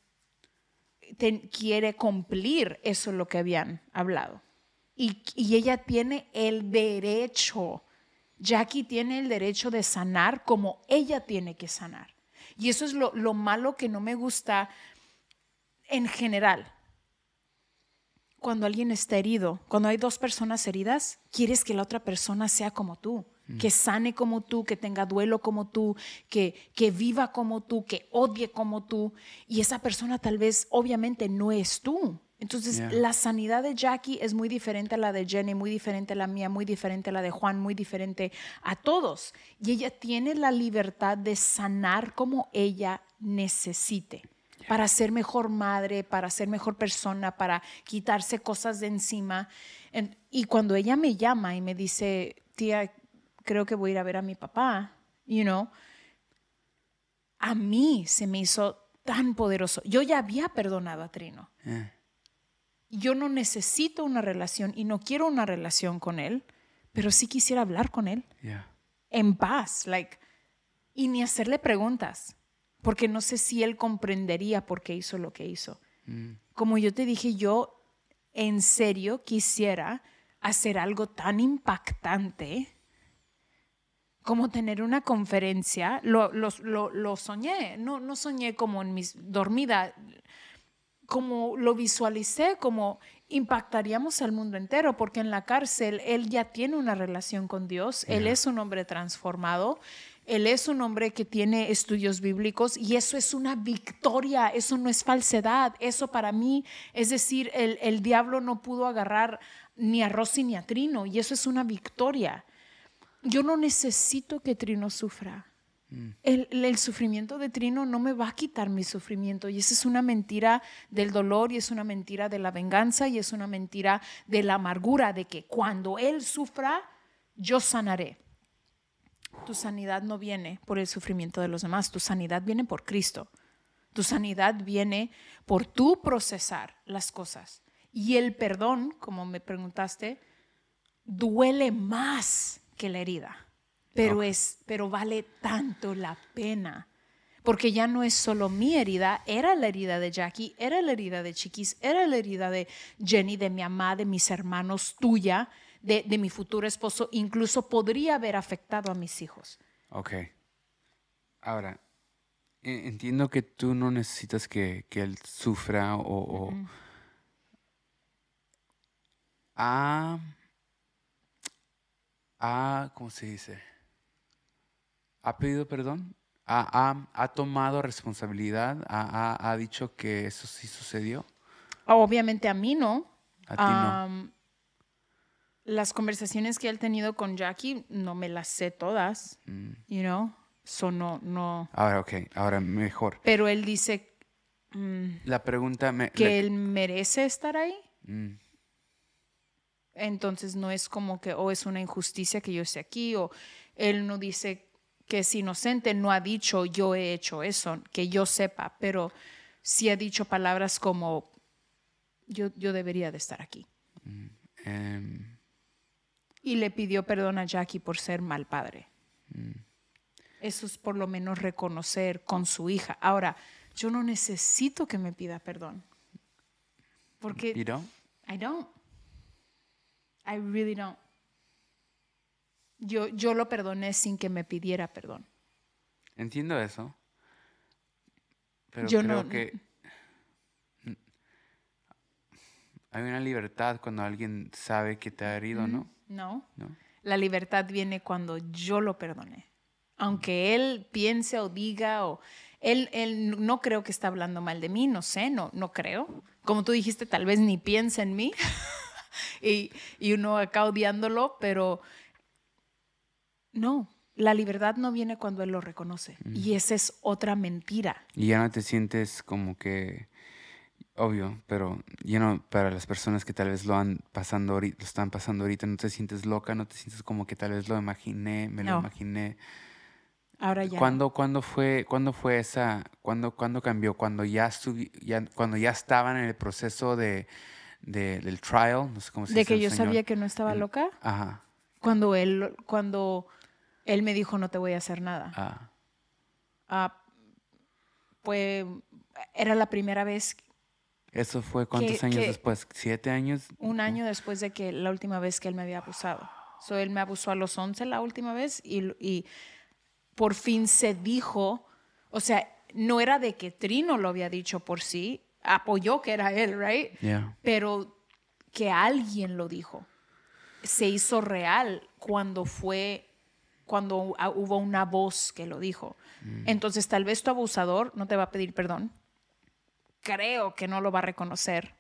S3: ten- quiere cumplir eso lo que habían hablado. Y, y ella tiene el derecho, Jackie tiene el derecho de sanar como ella tiene que sanar. Y eso es lo, lo malo que no me gusta en general. Cuando alguien está herido, cuando hay dos personas heridas, quieres que la otra persona sea como tú, que sane como tú, que tenga duelo como tú, que, que viva como tú, que odie como tú. Y esa persona tal vez obviamente no es tú. Entonces,
S2: Yeah.
S3: la sanidad de Jackie es muy diferente a la de Jenny, muy diferente a la mía, muy diferente a la de Juan, muy diferente a todos. Y ella tiene la libertad de sanar como ella necesite para ser mejor madre, para ser mejor persona, para quitarse cosas de encima. En- y cuando ella me llama y me dice, tía, creo que voy a ir a ver a mi papá, you know, a mí se me hizo tan poderoso. Yo ya había perdonado a Trino
S2: Eh,
S3: yo no necesito una relación y no quiero una relación con él, pero sí quisiera hablar con él
S2: yeah.
S3: en paz, like, y ni hacerle preguntas, porque no sé si él comprendería por qué hizo lo que hizo. Como yo te dije, yo en serio quisiera hacer algo tan impactante como tener una conferencia. Lo, lo- lo- lo soñé, no, no soñé como en mis dormida, como lo visualicé, como impactaríamos al mundo entero, porque en la cárcel él ya tiene una relación con Dios, él es un hombre transformado, Él es un hombre que tiene estudios bíblicos y eso es una victoria, eso no es falsedad. Eso para mí, es decir, el, el diablo no pudo agarrar ni a Rosy ni a Trino y eso es una victoria. Yo no necesito que Trino sufra. El, sufrimiento de Trino no me va a quitar mi sufrimiento y esa es una mentira del dolor y es una mentira de la venganza y es una mentira de la amargura de que cuando él sufra, yo sanaré. Tu sanidad no viene por el sufrimiento de los demás, tu sanidad viene por Cristo. Tu sanidad viene por tu procesar las cosas. Y el perdón, como me preguntaste, duele más que la herida pero es, pero vale tanto la pena. Porque ya no es solo mi herida, era la herida de Jackie, era la herida de Chiquis, era la herida de Jenny, de mi mamá, de mis hermanos, tuya, de, de mi futuro esposo, incluso podría haber afectado a mis hijos.
S2: Ok. Ahora, e- entiendo que tú no necesitas que, que él sufra o... o- ha, ha- ¿cómo se dice? ¿Ha pedido perdón? ¿Ha, ha- ha tomado responsabilidad? ¿Ha, ha- dicho que eso sí sucedió?
S3: Obviamente a mí no.
S2: A ti no.
S3: Am, Las conversaciones que él ha tenido con Jackie no me las sé todas,
S2: Mm.
S3: you know, so no, no.
S2: Ahora, ok, ahora mejor.
S3: Pero él dice mm,
S2: La pregunta me...
S3: que
S2: la-
S3: él merece estar ahí.
S2: Mm,
S3: Entonces no es como que, o es una injusticia que yo esté aquí, o él no dice que es inocente, no ha dicho yo he hecho eso, que yo sepa, pero sí ha dicho palabras como yo, yo debería de estar aquí.
S2: em,
S3: Y le pidió perdón a Jackie por ser mal padre. Eso es por lo menos reconocer con su hija. Ahora, yo no necesito que me pida perdón. Porque
S2: you don't?
S3: I don't. I really don't. Yo, yo lo perdoné sin que me pidiera perdón.
S2: Entiendo eso. Pero
S3: Yo
S2: creo
S3: no-
S2: que hay una libertad cuando alguien sabe que te ha herido, ¿no?
S3: No.
S2: ¿No?
S3: La libertad viene cuando yo lo perdoné. Aunque él piense o diga o él, él no creo que está hablando mal de mí, no sé, no, no creo. Como tú dijiste, tal vez ni piensa en mí <laughs> y, y uno acá odiándolo, pero no, la libertad no viene cuando él lo reconoce. Y esa es otra mentira.
S2: Y ya no te sientes como que obvio, pero ya no para las personas que tal vez lo han pasando ahorita, lo están pasando ahorita, no te sientes loca, no te sientes como que tal vez lo imaginé, me lo imaginé.
S3: Ahora ya.
S2: ¿Cuándo, cuándo fue, cuándo fue esa, cuándo, cuándo cambió? Cuando ya, estuvi- ya, cuando ya estaban en el proceso de, de- del trial, no sé cómo se
S3: de
S2: dice
S3: que yo sabía que no estaba
S2: El-
S3: loca,
S2: Ajá,
S3: cuando él, cuando él me dijo no te voy a hacer nada.
S2: ah,
S3: Ah, pues era la primera vez,
S2: ¿Eso fue cuántos
S3: Que-
S2: años
S3: que-
S2: después? ¿Siete años?
S3: un año después de que la última vez que él me había abusado. So, él me abusó a los 11 la última vez y, y por fin se dijo, o sea, no era de que Trino lo había dicho por sí, apoyó que era él, right?
S2: Yeah.
S3: pero que alguien lo dijo. Se hizo real cuando fue, cuando hu- hubo una voz que lo dijo. Entonces, tal vez tu abusador no te va a pedir perdón. Creo que no lo va a reconocer.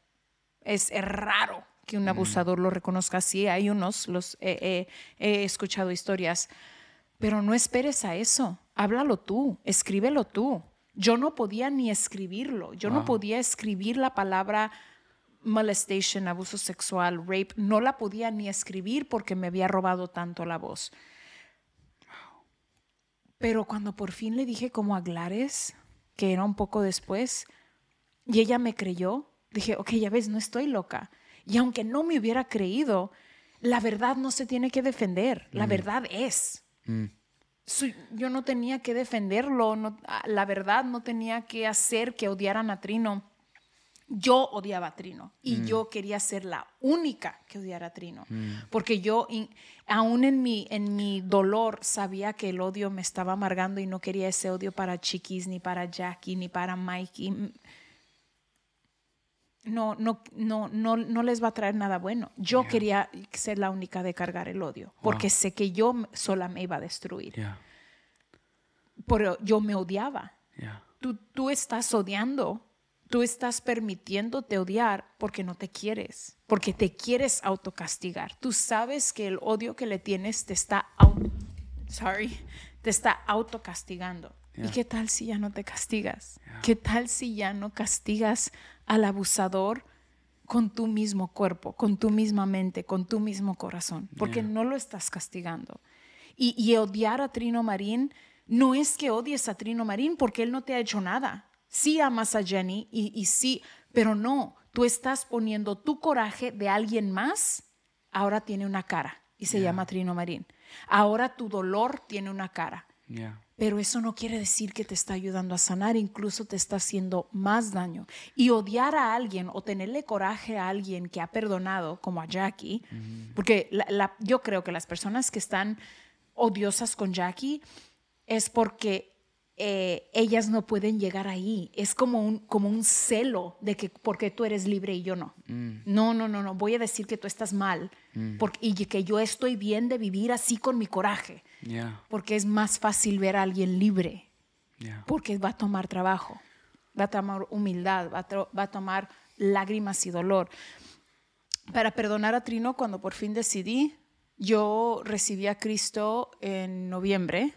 S3: Es, es raro que un abusador lo reconozca así. Hay unos, los he- he- he escuchado historias, pero no esperes a eso. Háblalo tú, escríbelo tú. Yo no podía ni escribirlo. Yo no podía escribir la palabra molestation, abuso sexual, rape. No la podía ni escribir porque me había robado tanto la voz. Pero cuando por fin le dije como a Glares, que era un poco después, y ella me creyó, dije, ok, ya ves, no estoy loca. Y aunque no me hubiera creído, la verdad no se tiene que defender, la verdad es.
S2: Mm,
S3: yo no tenía que defenderlo, no- ah, la verdad no tenía que hacer que odiaran a Trino. Yo odiaba a Trino y yo quería ser la única que odiara a Trino, porque yo in- aún en mi, en mi dolor sabía que el odio me estaba amargando y no quería ese odio para Chiquis, ni para Jackie, ni para Mikey. No, no, no, no, no les va a traer nada bueno. Yo
S2: Yeah.
S3: quería ser la única de cargar el odio, porque sé que yo sola me iba a destruir.
S2: yeah.
S3: pero yo me odiaba.
S2: Yeah.
S3: Tú, tú estás odiando, tú estás permitiéndote odiar porque no te quieres, porque te quieres autocastigar. Tú sabes que el odio que le tienes te está, sorry, te está autocastigando. ¿Y qué tal si ya no te castigas? ¿Qué tal si ya no castigas al abusador con tu mismo cuerpo, con tu misma mente, con tu mismo corazón? Porque no lo estás castigando. Y, y odiar a Trino Marín no es que odies a Trino Marín porque él no te ha hecho nada. Sí amas a Jenny y, y sí, pero no, tú estás poniendo tu coraje de alguien más, ahora tiene una cara y se llama Trino Marín. Ahora tu dolor tiene una cara.
S2: Yeah.
S3: Pero eso no quiere decir que te está ayudando a sanar, incluso te está haciendo más daño. Y odiar a alguien o tenerle coraje a alguien que ha perdonado, como a Jackie, porque la- la- yo creo que las personas que están odiosas con Jackie es porque eh, ellas no pueden llegar ahí. Es como un, como un celo de que porque tú eres libre y yo no. No, no, no, no. Voy a decir que tú estás mal porque, y que yo estoy bien de vivir así con mi coraje
S2: Yeah.
S3: porque es más fácil ver a alguien libre,
S2: Yeah.
S3: porque va a tomar trabajo, va a tomar humildad, va a, va a tomar lágrimas y dolor. Para perdonar a Trino, cuando por fin decidí, yo recibí a Cristo en noviembre,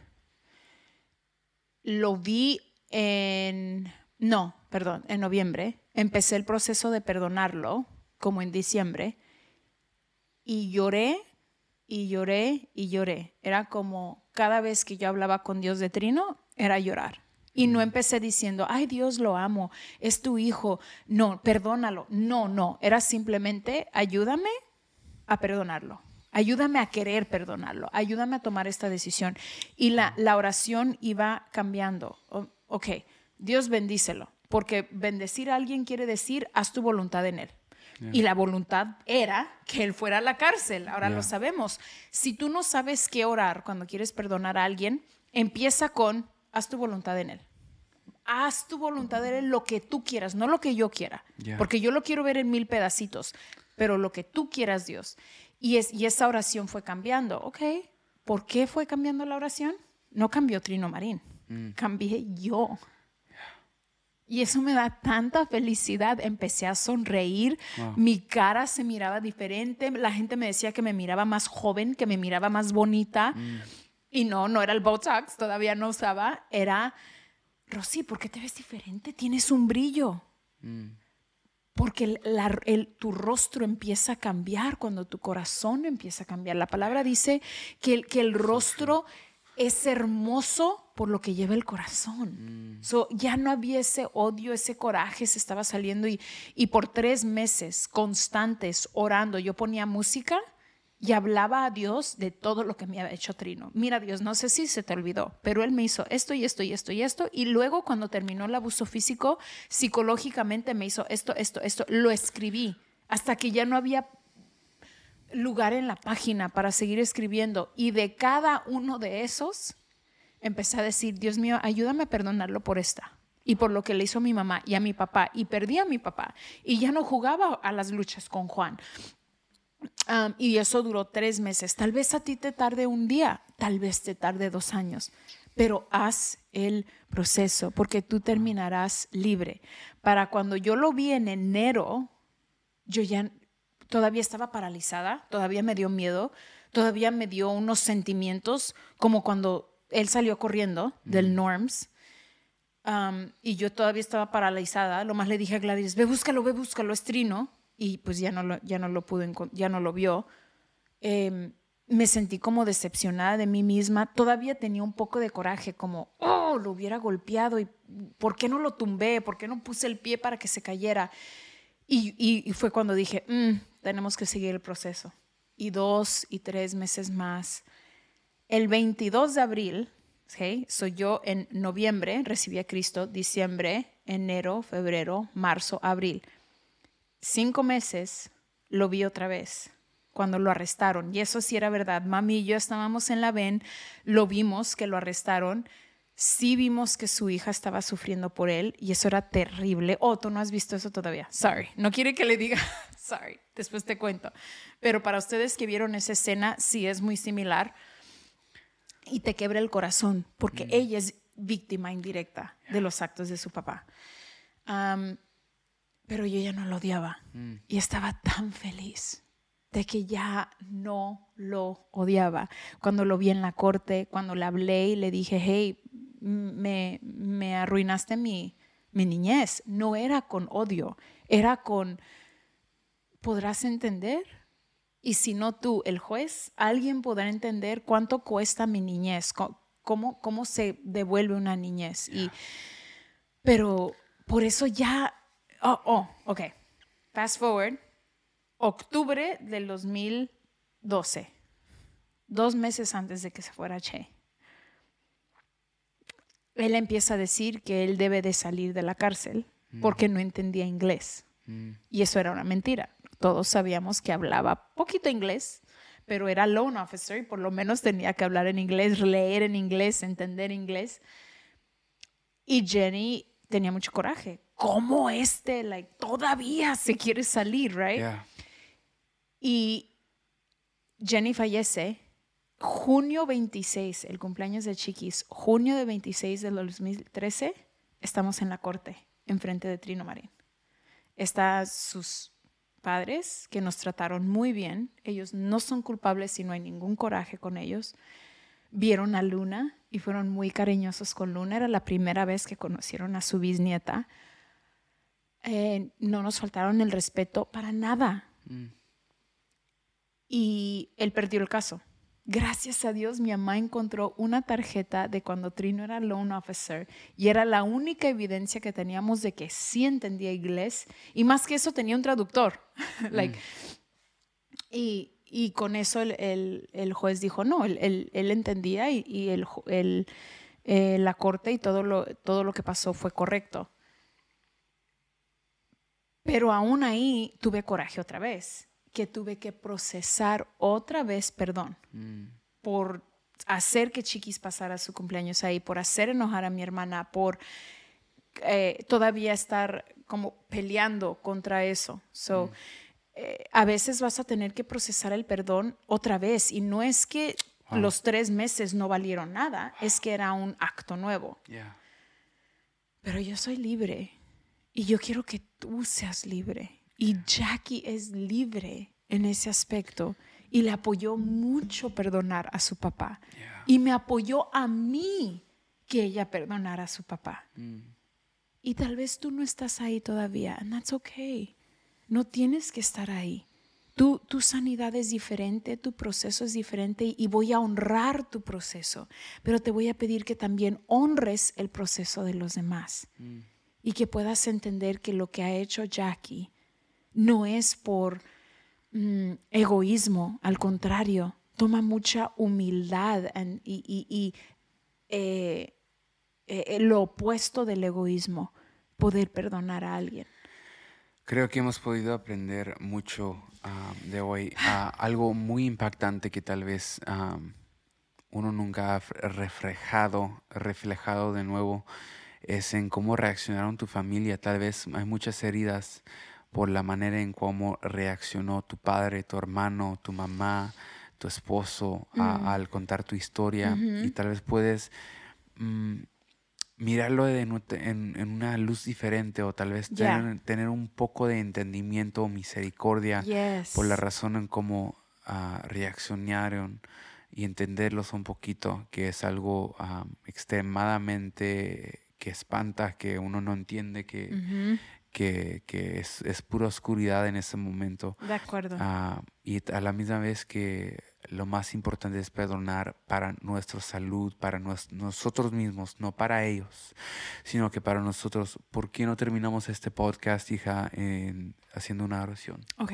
S3: lo vi en, no, perdón, en noviembre, empecé el proceso de perdonarlo como en diciembre y lloré y lloré y lloré. Era como cada vez que yo hablaba con Dios de Trino, era llorar. Y no empecé diciendo, ay Dios lo amo, es tu hijo, no, perdónalo. No, no, era simplemente ayúdame a perdonarlo. Ayúdame a querer perdonarlo. Ayúdame a tomar esta decisión. Y la, la oración iba cambiando. O- ok, Dios bendícelo. Porque bendecir a alguien quiere decir, haz tu voluntad en él. Y la voluntad era que él fuera a la cárcel. Ahora lo sabemos. Si tú no sabes qué orar cuando quieres perdonar a alguien, empieza con, haz tu voluntad en él. Haz tu voluntad en él lo que tú quieras, no lo que yo quiera.
S2: Yeah.
S3: Porque yo lo quiero ver en mil pedacitos, pero lo que tú quieras, Dios. Y, es, y esa oración fue cambiando. Ok, ¿por qué fue cambiando la oración? No cambió Trino Marín, cambié yo. Y eso me da tanta felicidad. Empecé a sonreír,
S2: Wow.
S3: mi cara se miraba diferente, la gente me decía que me miraba más joven, que me miraba más bonita. Y no, no era el Botox, todavía no usaba, era, Rosy, ¿por qué te ves diferente? Tienes un brillo. Porque el- la- el- tu rostro empieza a cambiar cuando tu corazón empieza a cambiar. La palabra dice que el, que el rostro es hermoso por lo que lleva el corazón. So, ya no había ese odio, ese coraje se estaba saliendo y, y por tres meses constantes orando, yo ponía música y hablaba a Dios de todo lo que me había hecho Trino. Mira Dios, no sé si se te olvidó, pero Él me hizo esto y esto y esto y esto. Y luego cuando terminó el abuso físico, psicológicamente me hizo esto, esto, esto. Lo escribí hasta que ya no había lugar en la página para seguir escribiendo. Y de cada uno de esos, empecé a decir, Dios mío, ayúdame a perdonarlo por esta. Y por lo que le hizo mi mamá y a mi papá. Y perdí a mi papá. Y ya no jugaba a las luchas con Juan. Um, y eso duró tres meses. Tal vez a ti te tarde un día, tal vez te tarde dos años, pero haz el proceso porque tú terminarás libre. Para cuando yo lo vi en enero, yo ya todavía estaba paralizada, todavía me dio miedo, todavía me dio unos sentimientos como cuando él salió corriendo del Norms. Um, y yo todavía estaba paralizada. Lo más le dije a Gladys, ve, búscalo, ve, búscalo, es Trino. Y pues ya no lo, ya no lo encon- ya no lo vio. Eh, me sentí como decepcionada de mí misma. Todavía tenía un poco de coraje, como, oh, lo hubiera golpeado. ¿Y por qué no lo tumbé? ¿Por qué no puse el pie para que se cayera? Y, y- fue cuando dije, "Mm, tenemos que seguir el proceso. Y dos y tres meses más. El 22 de abril, soy yo en noviembre, recibí a Cristo, diciembre, enero, febrero, marzo, abril. Cinco meses lo vi otra vez cuando lo arrestaron. Y eso sí era verdad. Mami y yo estábamos en la VEN, lo vimos que lo arrestaron. Sí vimos que su hija estaba sufriendo por él y eso era terrible. Oh, tú no has visto eso todavía. Sorry. No quiere que le diga, <laughs> sorry. Después te cuento. Pero para ustedes que vieron esa escena, sí es muy similar y te quebra el corazón porque ella es víctima indirecta de los actos de su papá. Pero yo ya no lo odiaba y estaba tan feliz de que ya no lo odiaba. Cuando lo vi en la corte, cuando le hablé y le dije, hey, me, me arruinaste mi, mi niñez, no era con odio, era con, ¿podrás entender? Y si no tú, el juez, alguien podrá entender cuánto cuesta mi niñez, cómo, cómo se devuelve una niñez. Y, pero por eso ya, oh, oh, ok, fast forward, octubre del 2012, dos meses antes de que se fuera Che. Él empieza a decir que él debe de salir de la cárcel porque no entendía inglés. Y eso era una mentira. Todos sabíamos que hablaba poquito inglés, pero era loan officer y por lo menos tenía que hablar en inglés, leer en inglés, entender inglés. Y Jenny tenía mucho coraje. ¿Cómo este, like, todavía se quiere salir, right?
S2: Yeah.
S3: Y Jenny fallece junio 26, el cumpleaños de Chiquis, junio de 26 del 2013, estamos en la corte, enfrente de Trino Marín. Están sus padres, que nos trataron muy bien. Ellos no son culpables y no hay ningún coraje con ellos. Vieron a Luna y fueron muy cariñosos con Luna. Era la primera vez que conocieron a su bisnieta. Eh, no nos faltaron el respeto para nada y él perdió el caso. Gracias a Dios, mi mamá encontró una tarjeta de cuando Trino era loan officer y era la única evidencia que teníamos de que sí entendía inglés y más que eso tenía un traductor. <laughs> like, y, y con eso el, el- el juez dijo, no, él, él- él entendía y, y el, eh, la corte y todo lo, todo lo que pasó fue correcto. Pero aún ahí tuve coraje otra vez, que tuve que procesar otra vez perdón por hacer que Chiquis pasara su cumpleaños ahí, por hacer enojar a mi hermana, por eh, todavía estar como peleando contra eso. So, eh, a veces vas a tener que procesar el perdón otra vez y no es que
S2: Wow.
S3: los tres meses no valieron nada, es que era un acto nuevo.
S2: Yeah.
S3: Pero yo soy libre y yo quiero que tú seas libre. Y Jackie es libre en ese aspecto y le apoyó mucho perdonar a su papá.
S2: Yeah.
S3: Y me apoyó a mí que ella perdonara a su papá.
S2: Mm.
S3: Y tal vez tú no estás ahí todavía, and that's okay. No tienes que estar ahí. Tu, tu sanidad es diferente, tu proceso es diferente y voy a honrar tu proceso, pero te voy a pedir que también honres el proceso de los demás y que puedas entender que lo que ha hecho Jackie no es por mm, egoísmo, al contrario, toma mucha humildad and- y, y- y, eh, eh, lo opuesto del egoísmo, poder perdonar a alguien.
S2: Creo que hemos podido aprender mucho ah, de hoy. Algo muy impactante que tal vez am, uno nunca ha reflejado, reflejado de nuevo es en cómo reaccionaron tu familia. Tal vez hay muchas heridas por la manera en cómo reaccionó tu padre, tu hermano, tu mamá, tu esposo a- al contar tu historia. Y tal vez puedes mm, mirarlo en, en una luz diferente o tal vez tener, tener un poco de entendimiento o misericordia por la razón en cómo ah, reaccionaron y entenderlos un poquito, que es algo ah, extremadamente que espanta, que uno no entiende, que, que, que es, es pura oscuridad en ese momento.
S3: De acuerdo.
S2: Ah, y a la misma vez que lo más importante es perdonar para nuestra salud, para nosotros mismos, no para ellos, sino que para nosotros. ¿Por qué no terminamos este podcast, hija, en- haciendo una oración?
S3: Ok.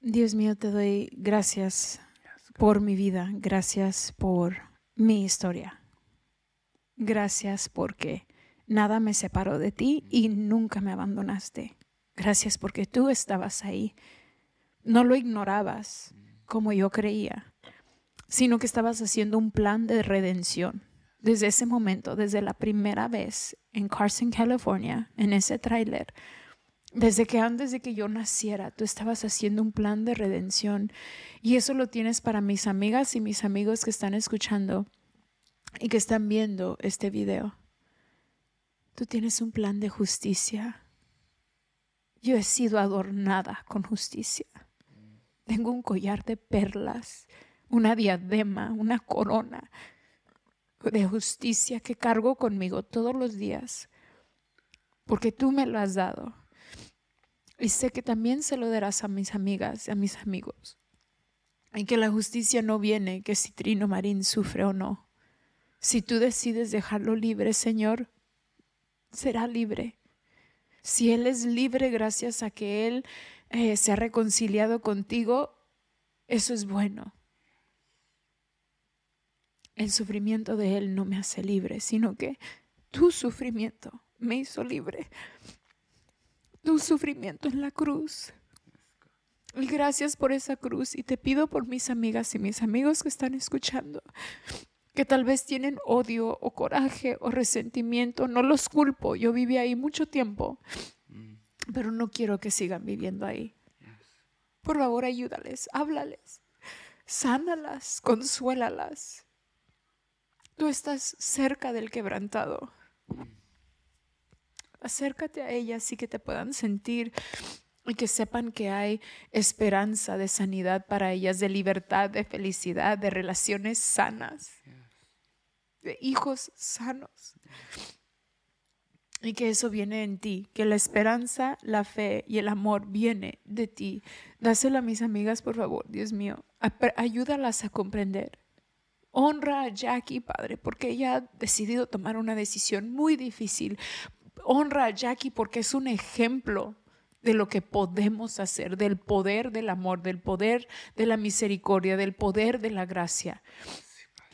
S3: Dios mío, te doy gracias por mi vida, gracias por mi historia. Gracias porque nada me separó de ti y nunca me abandonaste. Gracias porque tú estabas ahí. No lo ignorabas como yo creía, sino que estabas haciendo un plan de redención. Desde ese momento, desde la primera vez en Carson, California, en ese tráiler, desde que antes de que yo naciera, tú estabas haciendo un plan de redención. Y eso lo tienes para mis amigas y mis amigos que están escuchando. Y que están viendo este video. Tú tienes un plan de justicia. Yo he sido adornada con justicia. Tengo un collar de perlas, una diadema, una corona de justicia que cargo conmigo todos los días, porque tú me lo has dado. Y sé que también se lo darás a mis amigas a mis amigos. Y que la justicia no viene que si Trino Marín sufre o no. Si tú decides dejarlo libre, Señor, será libre. Si Él es libre gracias a que Él eh, se ha reconciliado contigo, eso es bueno. El sufrimiento de Él no me hace libre, sino que tu sufrimiento me hizo libre. Tu sufrimiento en la cruz. Gracias por esa cruz. Y te pido por mis amigas y mis amigos que están escuchando, que tal vez tienen odio o coraje o resentimiento. No los culpo. Yo viví ahí mucho tiempo, pero no quiero que sigan viviendo ahí. Por favor, ayúdales, háblales, sánalas, consuélalas. Tú estás cerca del quebrantado. Acércate a ellas y que te puedan sentir y que sepan que hay esperanza de sanidad para ellas, de libertad, de felicidad, de relaciones sanas, hijos sanos. Y que eso viene en ti, que la esperanza, la fe y el amor viene de ti. Dáselo a mis amigas, por favor, Dios mío. Ayúdalas a comprender Honra a Jackie, Padre, porque ella ha decidido tomar una decisión muy difícil. Honra a Jackie porque es un ejemplo de lo que podemos hacer, del poder del amor, del poder de la misericordia, del poder de la gracia.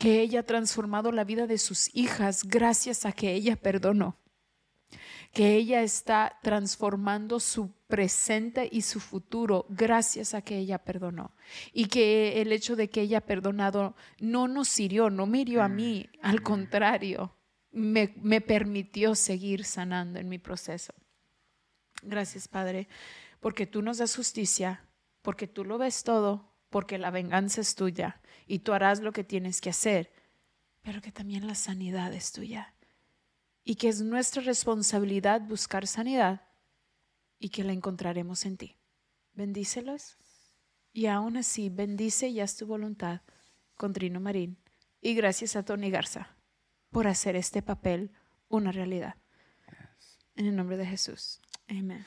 S3: Que ella ha transformado la vida de sus hijas gracias a que ella perdonó que ella está transformando su presente y su futuro gracias a que ella perdonó. Y que el hecho de que ella ha perdonado no nos hirió, no me hirió a mí, al contrario, me, me permitió seguir sanando en mi proceso. Gracias, Padre, porque tú nos das justicia, porque tú lo ves todo, porque la venganza es tuya y tú harás lo que tienes que hacer, pero que también la sanidad es tuya y que es nuestra responsabilidad buscar sanidad y que la encontraremos en ti. Bendícelos y aún así bendice y haz tu voluntad con Trino Marín y gracias a Tony Garza por hacer este papel una realidad. En el nombre de Jesús. Amén.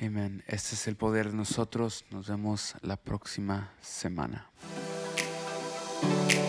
S2: Amén. Este es el poder de nosotros. Nos vemos la próxima semana. you